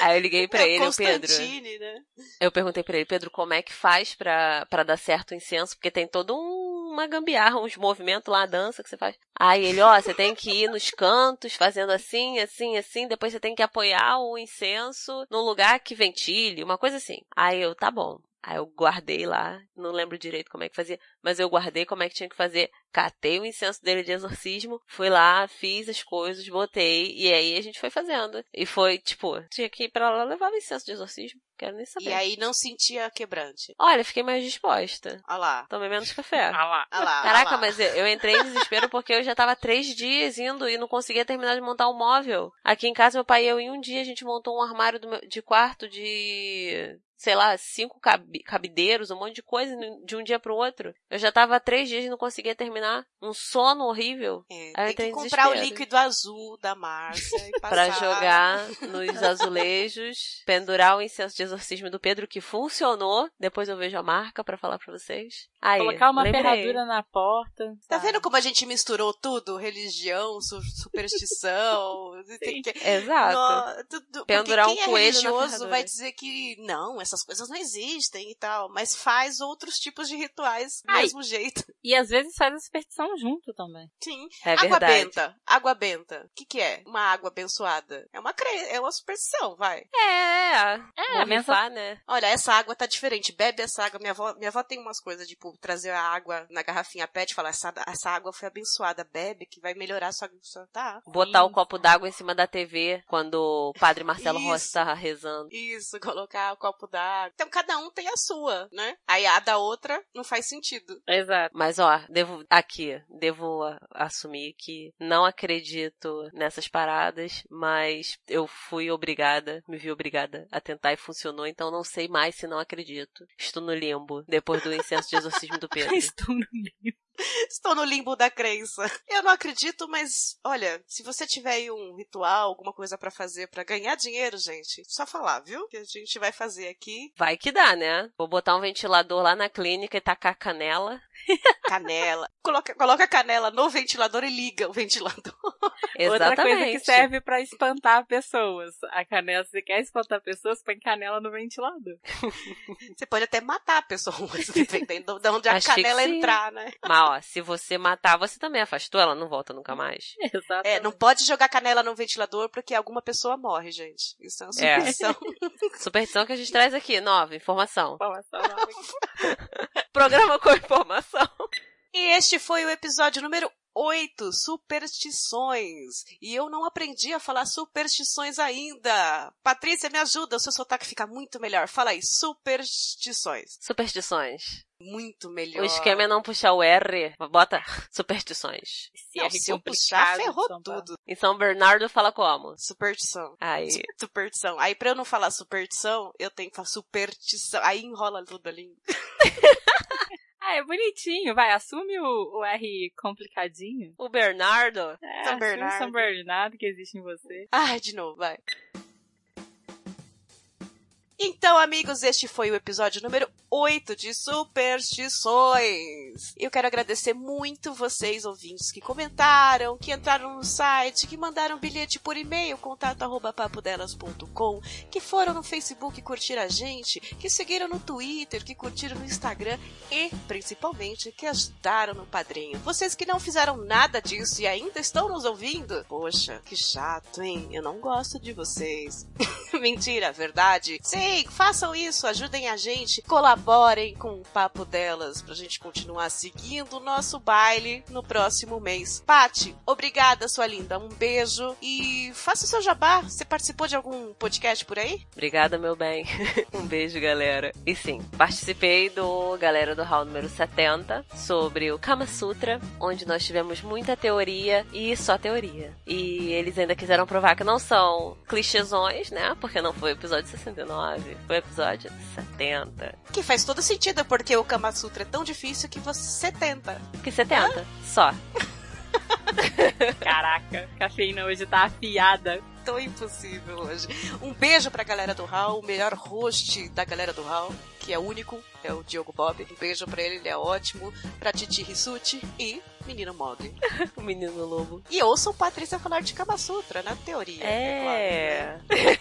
Aí eu liguei pra é ele, o Pedro. Né? Eu perguntei pra ele, Pedro, como é que faz pra, pra dar certo o incenso? Porque tem todo um, uma gambiarra, uns movimentos lá, dança que você faz. Aí ele, ó, você tem que ir nos cantos, fazendo assim, assim, assim, depois você tem que apoiar o incenso num lugar que ventile, uma coisa assim. Aí eu, tá bom. Aí eu guardei lá, não lembro direito como é que fazia, mas eu guardei como é que tinha que fazer. Catei o incenso dele de exorcismo, fui lá, fiz as coisas, botei, e aí a gente foi fazendo. E foi, tipo, tinha que ir pra lá levar o incenso de exorcismo. Quero nem saber. E aí não sentia quebrante. Olha, fiquei mais disposta. Olha lá. Tomei menos café. <laughs> Ah lá. Olha lá. Caraca, lá. mas eu eu entrei em desespero porque eu já tava três dias indo e não conseguia terminar de montar o móvel. Aqui em casa, meu pai e eu, em um dia, a gente montou um armário do meu- de quarto de, sei lá, cinco cabi- cabideiros, um monte de coisa de um dia pro outro. Eu já tava há três dias e não conseguia terminar. Um sono horrível. É, Aí eu tem que comprar o líquido azul da Márcia e <laughs> passar. Pra jogar nos azulejos, <laughs> pendurar o incenso de exorcismo do Pedro que funcionou. Depois eu vejo a marca pra falar pra vocês. Aí, Colocar uma lembrei. ferradura na porta. Tá sabe? vendo como a gente misturou tudo? Religião, su- superstição. que- Exato. No- tudo- Pendurar um quem é coelho religioso vai dizer que não, essas coisas não existem e tal, mas faz outros tipos de rituais do mesmo jeito. <laughs> E às vezes faz a superstição junto também. Sim. É água verdade. benta. Água benta. O que, que é? Uma água abençoada. É uma cre... é uma superstição, vai. É, É, é, benção- né? Olha, essa água tá diferente. Bebe essa água. Minha avó, minha avó tem umas coisas, tipo, trazer a água na garrafinha pet e falar, essa, essa água foi abençoada. Bebe, que vai melhorar sua... sua tá. Botar o copo d'água em cima da TV quando o padre Marcelo Isso. Rossi tava rezando. Isso, <laughs> colocar o copo Então, cada um tem a sua, né? Aí a da outra não faz sentido. Exato. Mas ó, devo aqui, devo assumir que não acredito nessas paradas, mas eu fui obrigada, me vi obrigada a tentar e funcionou, então não sei mais se não acredito. Estou no limbo depois do incenso de exorcismo do <laughs> Pedro. Estou no livro. <laughs> Estou no limbo da crença. Eu não acredito, mas olha, se você tiver aí um ritual, alguma coisa pra fazer pra ganhar dinheiro, gente, só falar, viu? Que a gente vai fazer aqui Vai que dá, né? Vou botar um ventilador lá na clínica e tacar canela. <laughs> canela. Coloca, coloca a canela no ventilador e liga o ventilador. Exatamente. <laughs> Outra coisa que serve pra espantar pessoas. A canela, se você quer espantar pessoas, põe canela no ventilador. Você pode até matar a pessoa, dependendo de onde a Asfixia. canela entrar, né? Mas ó, se você matar, você também afastou, ela não volta nunca mais. <laughs> Exato. É, não pode jogar canela no ventilador porque alguma pessoa morre, gente. Isso é uma É. superstição. <laughs> Superstição que a gente traz aqui, nova, informação. Informação nova. <laughs> Programa com informação. E este foi o episódio número 8, superstições. E eu não aprendi a falar superstições ainda. Patrícia, me ajuda, o seu sotaque fica muito melhor. Fala aí, superstições. Superstições. Muito melhor. O esquema é não puxar o R, bota <laughs> superstições. Esse Não, se eu complicado puxar, ferrou tudo. Em São Bernardo fala como? Superstição. Aí. <laughs> Superstição. Aí pra eu não falar superstição, eu tenho que falar superstição. Aí enrola tudo ali. <laughs> Ah, é bonitinho. Vai, assume o, o R complicadinho. O Bernardo. É, São assume Bernardo. São Bernardo que existe em você. Ai, de novo, vai. Então, amigos, este foi o episódio número 8 de Superstições. Eu quero agradecer muito vocês, ouvintes, que comentaram, que entraram no site, que mandaram bilhete por e-mail, contato papodelas.com, que foram no Facebook curtir a gente, que seguiram no Twitter, que curtiram no Instagram e, principalmente, que ajudaram no padrinho. Vocês que não fizeram nada disso e ainda estão nos ouvindo, poxa, que chato, hein? Eu não gosto de vocês. <laughs> Mentira, verdade? Sim, façam isso, ajudem a gente, colaborem com o papo delas pra gente continuar seguindo o nosso baile no próximo mês. Pati, obrigada, sua linda. Um beijo e faça o seu jabá. Você participou de algum podcast por aí? Obrigada, meu bem. <laughs> um beijo, galera. E sim, participei do Galera do Hall número 70 sobre o Kama Sutra, onde nós tivemos muita teoria e só teoria. E eles ainda quiseram provar que não são clichêsões, né? Porque não foi o episódio 69, foi o episódio 70. Que faz todo sentido, porque o Kama Sutra é tão difícil que você tenta. Que 70, só. <laughs> Caraca, a cafeína hoje tá afiada. Tão impossível hoje. Um beijo pra galera do Hall, o melhor host da galera do Hall, que é único, é o Diogo Bob. Um beijo pra ele, ele é ótimo. Pra Titi Rissuti e Menino Mogli. <laughs> o menino lobo. E ouçam Patrícia falar de Kama Sutra, na teoria. É. é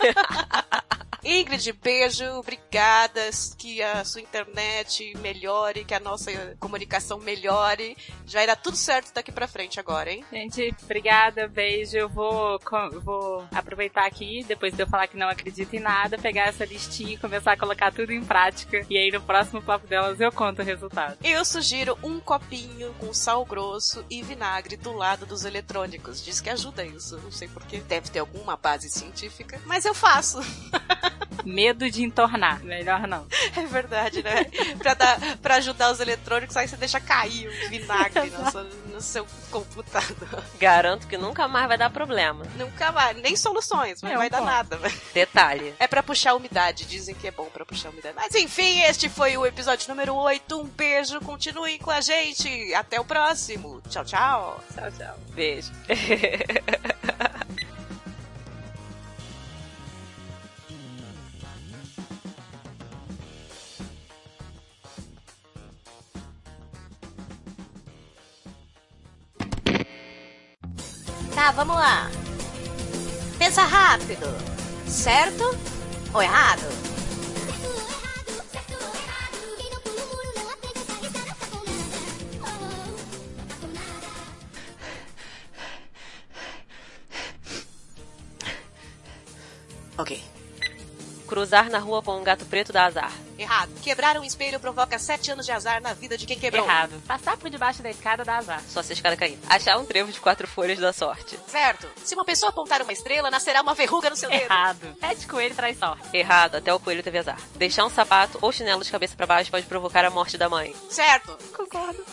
claro. <laughs> Ingrid, beijo, obrigada. Que a sua internet melhore, que a nossa comunicação melhore. Já irá tudo certo daqui pra frente agora, hein? Gente, obrigada, beijo. Eu vou, vou aproveitar aqui, depois de eu falar que não acredito em nada, pegar essa listinha e começar a colocar tudo em prática. E aí no próximo papo delas eu conto o resultado. Eu sugiro um copinho com sal grosso e vinagre do lado dos eletrônicos. Diz que ajuda isso. Não sei porquê. Deve ter alguma base científica. Mas eu faço. <laughs> Medo de entornar. Melhor não. É verdade, né? pra, dar, pra ajudar os eletrônicos, aí você deixa cair o vinagre no seu, no seu computador. Garanto que nunca mais vai dar problema. Nunca mais. Nem soluções, mas É, não vai dar nada. Detalhe. É pra puxar a umidade. Dizem que é bom pra puxar a umidade. Mas enfim, este foi o episódio número 8. Um beijo. Continuem com a gente. Até o próximo. Tchau, tchau. Tchau, tchau. Beijo. <laughs> Tá, vamos lá. Pensa rápido. Certo ou errado? Cruzar na rua com um gato preto dá azar. Errado. Quebrar um espelho provoca 7 anos de azar na vida de quem quebrou. Errado. Passar por debaixo da escada dá azar. Só se a escada cair. Achar um trevo de quatro folhas dá sorte. Certo. Se uma pessoa apontar uma estrela, nascerá uma verruga no seu dedo. Errado. Pede coelho traz sorte. Errado, até o coelho teve azar. Deixar um sapato ou chinelo de cabeça pra baixo pode provocar a morte da mãe. Certo. Concordo.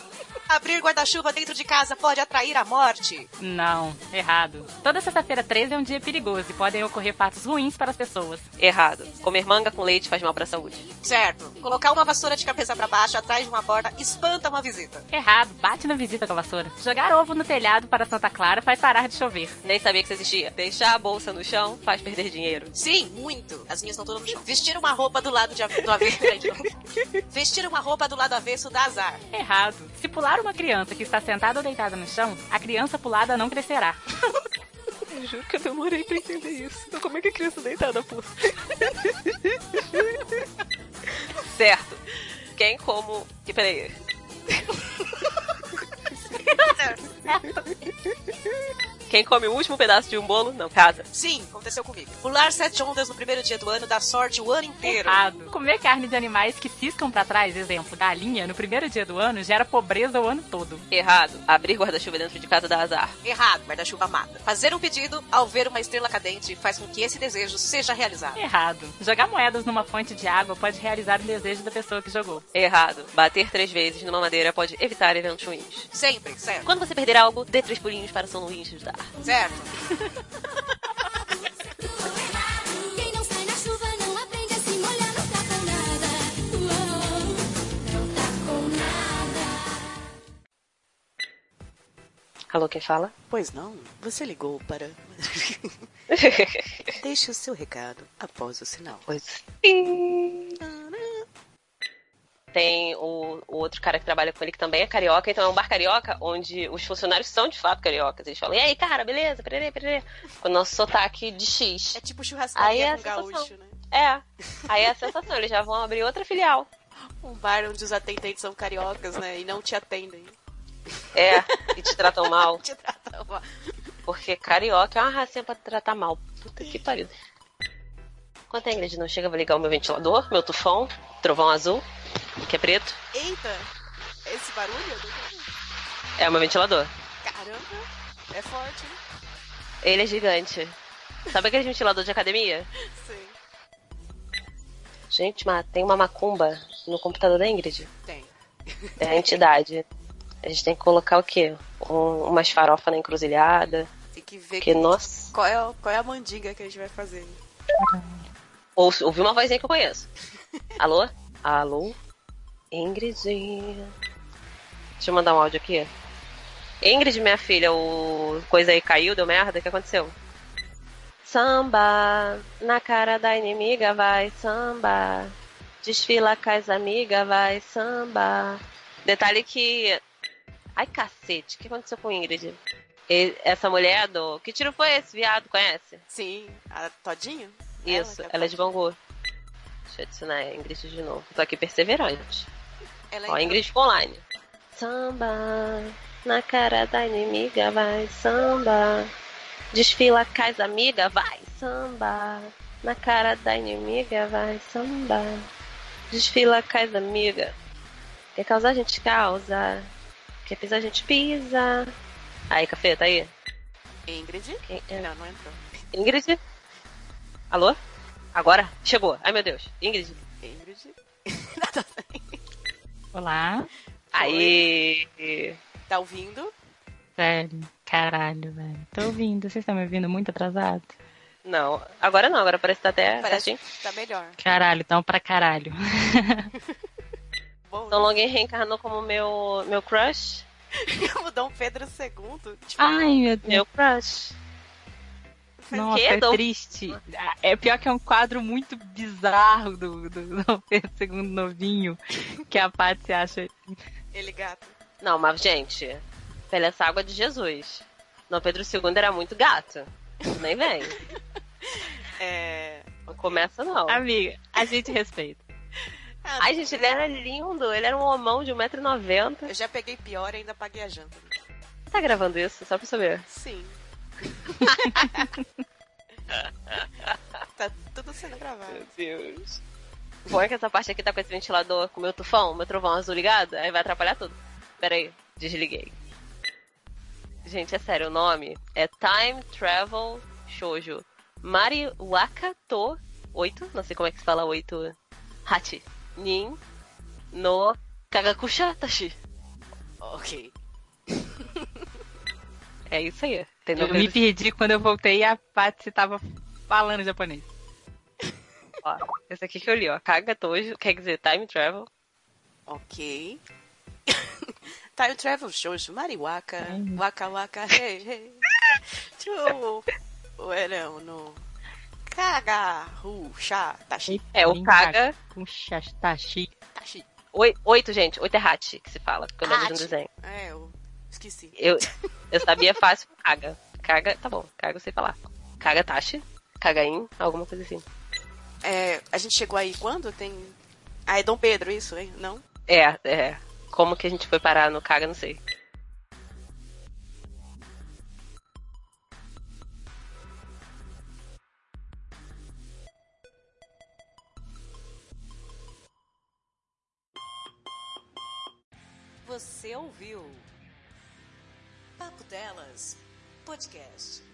Abrir guarda-chuva dentro de casa pode atrair a morte. Não, errado. Toda sexta-feira 13 é um dia perigoso e podem ocorrer fatos ruins para as pessoas. Errado. Comer manga com leite faz mal pra saúde. Certo. Colocar uma vassoura de cabeça para baixo atrás de uma porta espanta uma visita. Errado, bate na visita com a vassoura. Jogar ovo no telhado para Santa Clara faz parar de chover. Nem sabia que isso existia. Deixar a bolsa no chão faz perder dinheiro. Sim, muito. As minhas estão todas no chão. Vestir uma roupa do lado de, do avesso. <laughs> Vestir uma roupa do lado avesso dá azar. Errado. Se pular uma criança que está sentada ou deitada no chão, a criança pulada não crescerá. Eu juro que eu demorei pra entender isso. Então como é que a criança deitada pula? certo. Quem como... Que peraí. <laughs> <laughs> Quem come o último pedaço de um bolo, não casa. Sim, aconteceu comigo. Pular sete ondas no primeiro dia do ano dá sorte o ano inteiro. Errado. Comer carne de animais que ciscam pra trás, exemplo, galinha, no primeiro dia do ano, gera pobreza o ano todo. Errado. Abrir guarda-chuva dentro de casa dá azar. Errado, guarda-chuva mata. Fazer um pedido ao ver uma estrela cadente faz com que esse desejo seja realizado. Errado. Jogar moedas numa fonte de água pode realizar o desejo da pessoa que jogou. Errado. Bater três vezes numa madeira pode evitar eventos ruins. Sempre, certo. Quando você perder algo, dê três pulinhos para São Luís te ajudar. Certo. Quem não sai na chuva não aprende a se molhar, não com nada. Uou, não com nada. Alô, quem fala? Pois não, você ligou para. <laughs> Deixe o seu recado após o sinal. Pois. Tem o, o outro cara que trabalha com ele que também é carioca, então é um bar carioca onde os funcionários são de fato cariocas. Eles falam, e aí, cara, beleza? Pererê, pererê. Com o nosso sotaque de X. É tipo Aí churrascaria é a com gaúcho, né? É. Aí é a sensação, eles já vão abrir outra filial. Um bar onde os atendentes são cariocas, né? E não te atendem. É, e te tratam <laughs> mal. Te tratam mal. Porque carioca é uma racinha pra tratar mal. Puta que pariu. Enquanto a Ingrid não chega, eu vou ligar o meu ventilador, meu tufão, trovão azul, que é preto. Eita! Esse barulho? É o meu ventilador. Caramba! É forte, hein? Ele é gigante. Sabe aquele ventilador de academia? <laughs> Sim. Gente, mas tem uma macumba no computador da Ingrid. Tem. É a entidade. A gente tem que colocar o quê? Um, umas farofas na encruzilhada. Tem que ver Que, nossa. qual, é, qual é a mandinga que a gente vai fazer. Ou, ouvi uma vozinha que eu conheço. Alô? Alô? Ingrid. Deixa eu mandar um áudio aqui. Ingrid, minha filha, o coisa aí caiu, deu merda, o que aconteceu? Samba, na cara da inimiga vai samba. Desfila com as amigas, vai samba. Detalhe que. Ai cacete, o que aconteceu com Ingrid? Essa mulher do. Que tiro foi esse, viado? Conhece? Sim, a Todinho? Isso, Ela é ela é de Bangu. Deixa eu adicionar a Ingrid de novo. Tô aqui perseverante. Ela Ó, entrou- Ingrid online. Samba, na cara da inimiga, vai samba. Desfila com as amigas, vai samba. Na cara da inimiga, vai samba. Desfila com as amigas. Quer causar, a gente causa. Quer pisar, a gente pisa. Aí, café, tá aí? Ingrid? Quem é? Não, não entrou. Ingrid? Alô? Agora? Chegou. Ai, meu Deus. Ingrid. Ingrid? <laughs> Olá. Aí. Tá ouvindo? Sério. Caralho, velho. Tô ouvindo. Vocês estão me ouvindo muito atrasado? Não, agora não, agora parece que tá até Parece certinho. que tá melhor. Caralho, então pra caralho. <laughs> Bom, Então Longin reencarnou como meu, meu crush. <laughs> o Dom Pedro II. Tipo, Ai, meu Deus. Meu crush. Nossa, que, é Dom? triste. É pior que é um quadro muito bizarro do, do <laughs> Pedro II novinho, que a Patsy acha. ele gato. Não, mas gente, pela essa água de Jesus. Dom Pedro II era muito gato. Nem vem. <laughs> É. Não começa não. Amiga, a gente respeita. Ai, gente, ele era lindo. Ele era um homão de 1,90m. Eu já peguei pior e ainda paguei a janta. Tá gravando isso? Só pra saber. Sim. <laughs> tá tudo sendo gravado. Meu Deus. O bom é que essa parte aqui tá com esse ventilador com o meu tufão, meu trovão azul ligado, aí vai atrapalhar tudo. Pera aí, desliguei. Gente, é sério, o nome é Time Travel Shoujo Mariwaka to 8, não sei como é que se fala 8. Hachi. Nin no Kagakusha Tashi. Ok. É isso aí. Tem Eu me perdi quando eu voltei e a Patsy tava falando japonês. <laughs> Ó, esse aqui que eu li, ó. Kagatojo, quer dizer Time Travel. Ok. <laughs> Time Travel Shoujo Mariwaka. Waka Waka Hey Hey. Tchu. Uerão no. Kaga Ru Sha Tashi. É, o Kaga. Com Shastashi. Tashi. Oi- Oito, gente. Oito é Hachi que se fala, porque eu lembro de um desenho. É, esqueci. Eu, eu sabia fácil Kaga. Kaga, tá bom. Kaga eu sei falar. Kaga Tashi. Kagain, alguma coisa assim. É, a gente chegou aí quando? Tem. Ah, é Dom Pedro, isso, hein? Não? É, é. Como que a gente foi parar no Kaga, não sei. Você ouviu Papo Delas Podcast.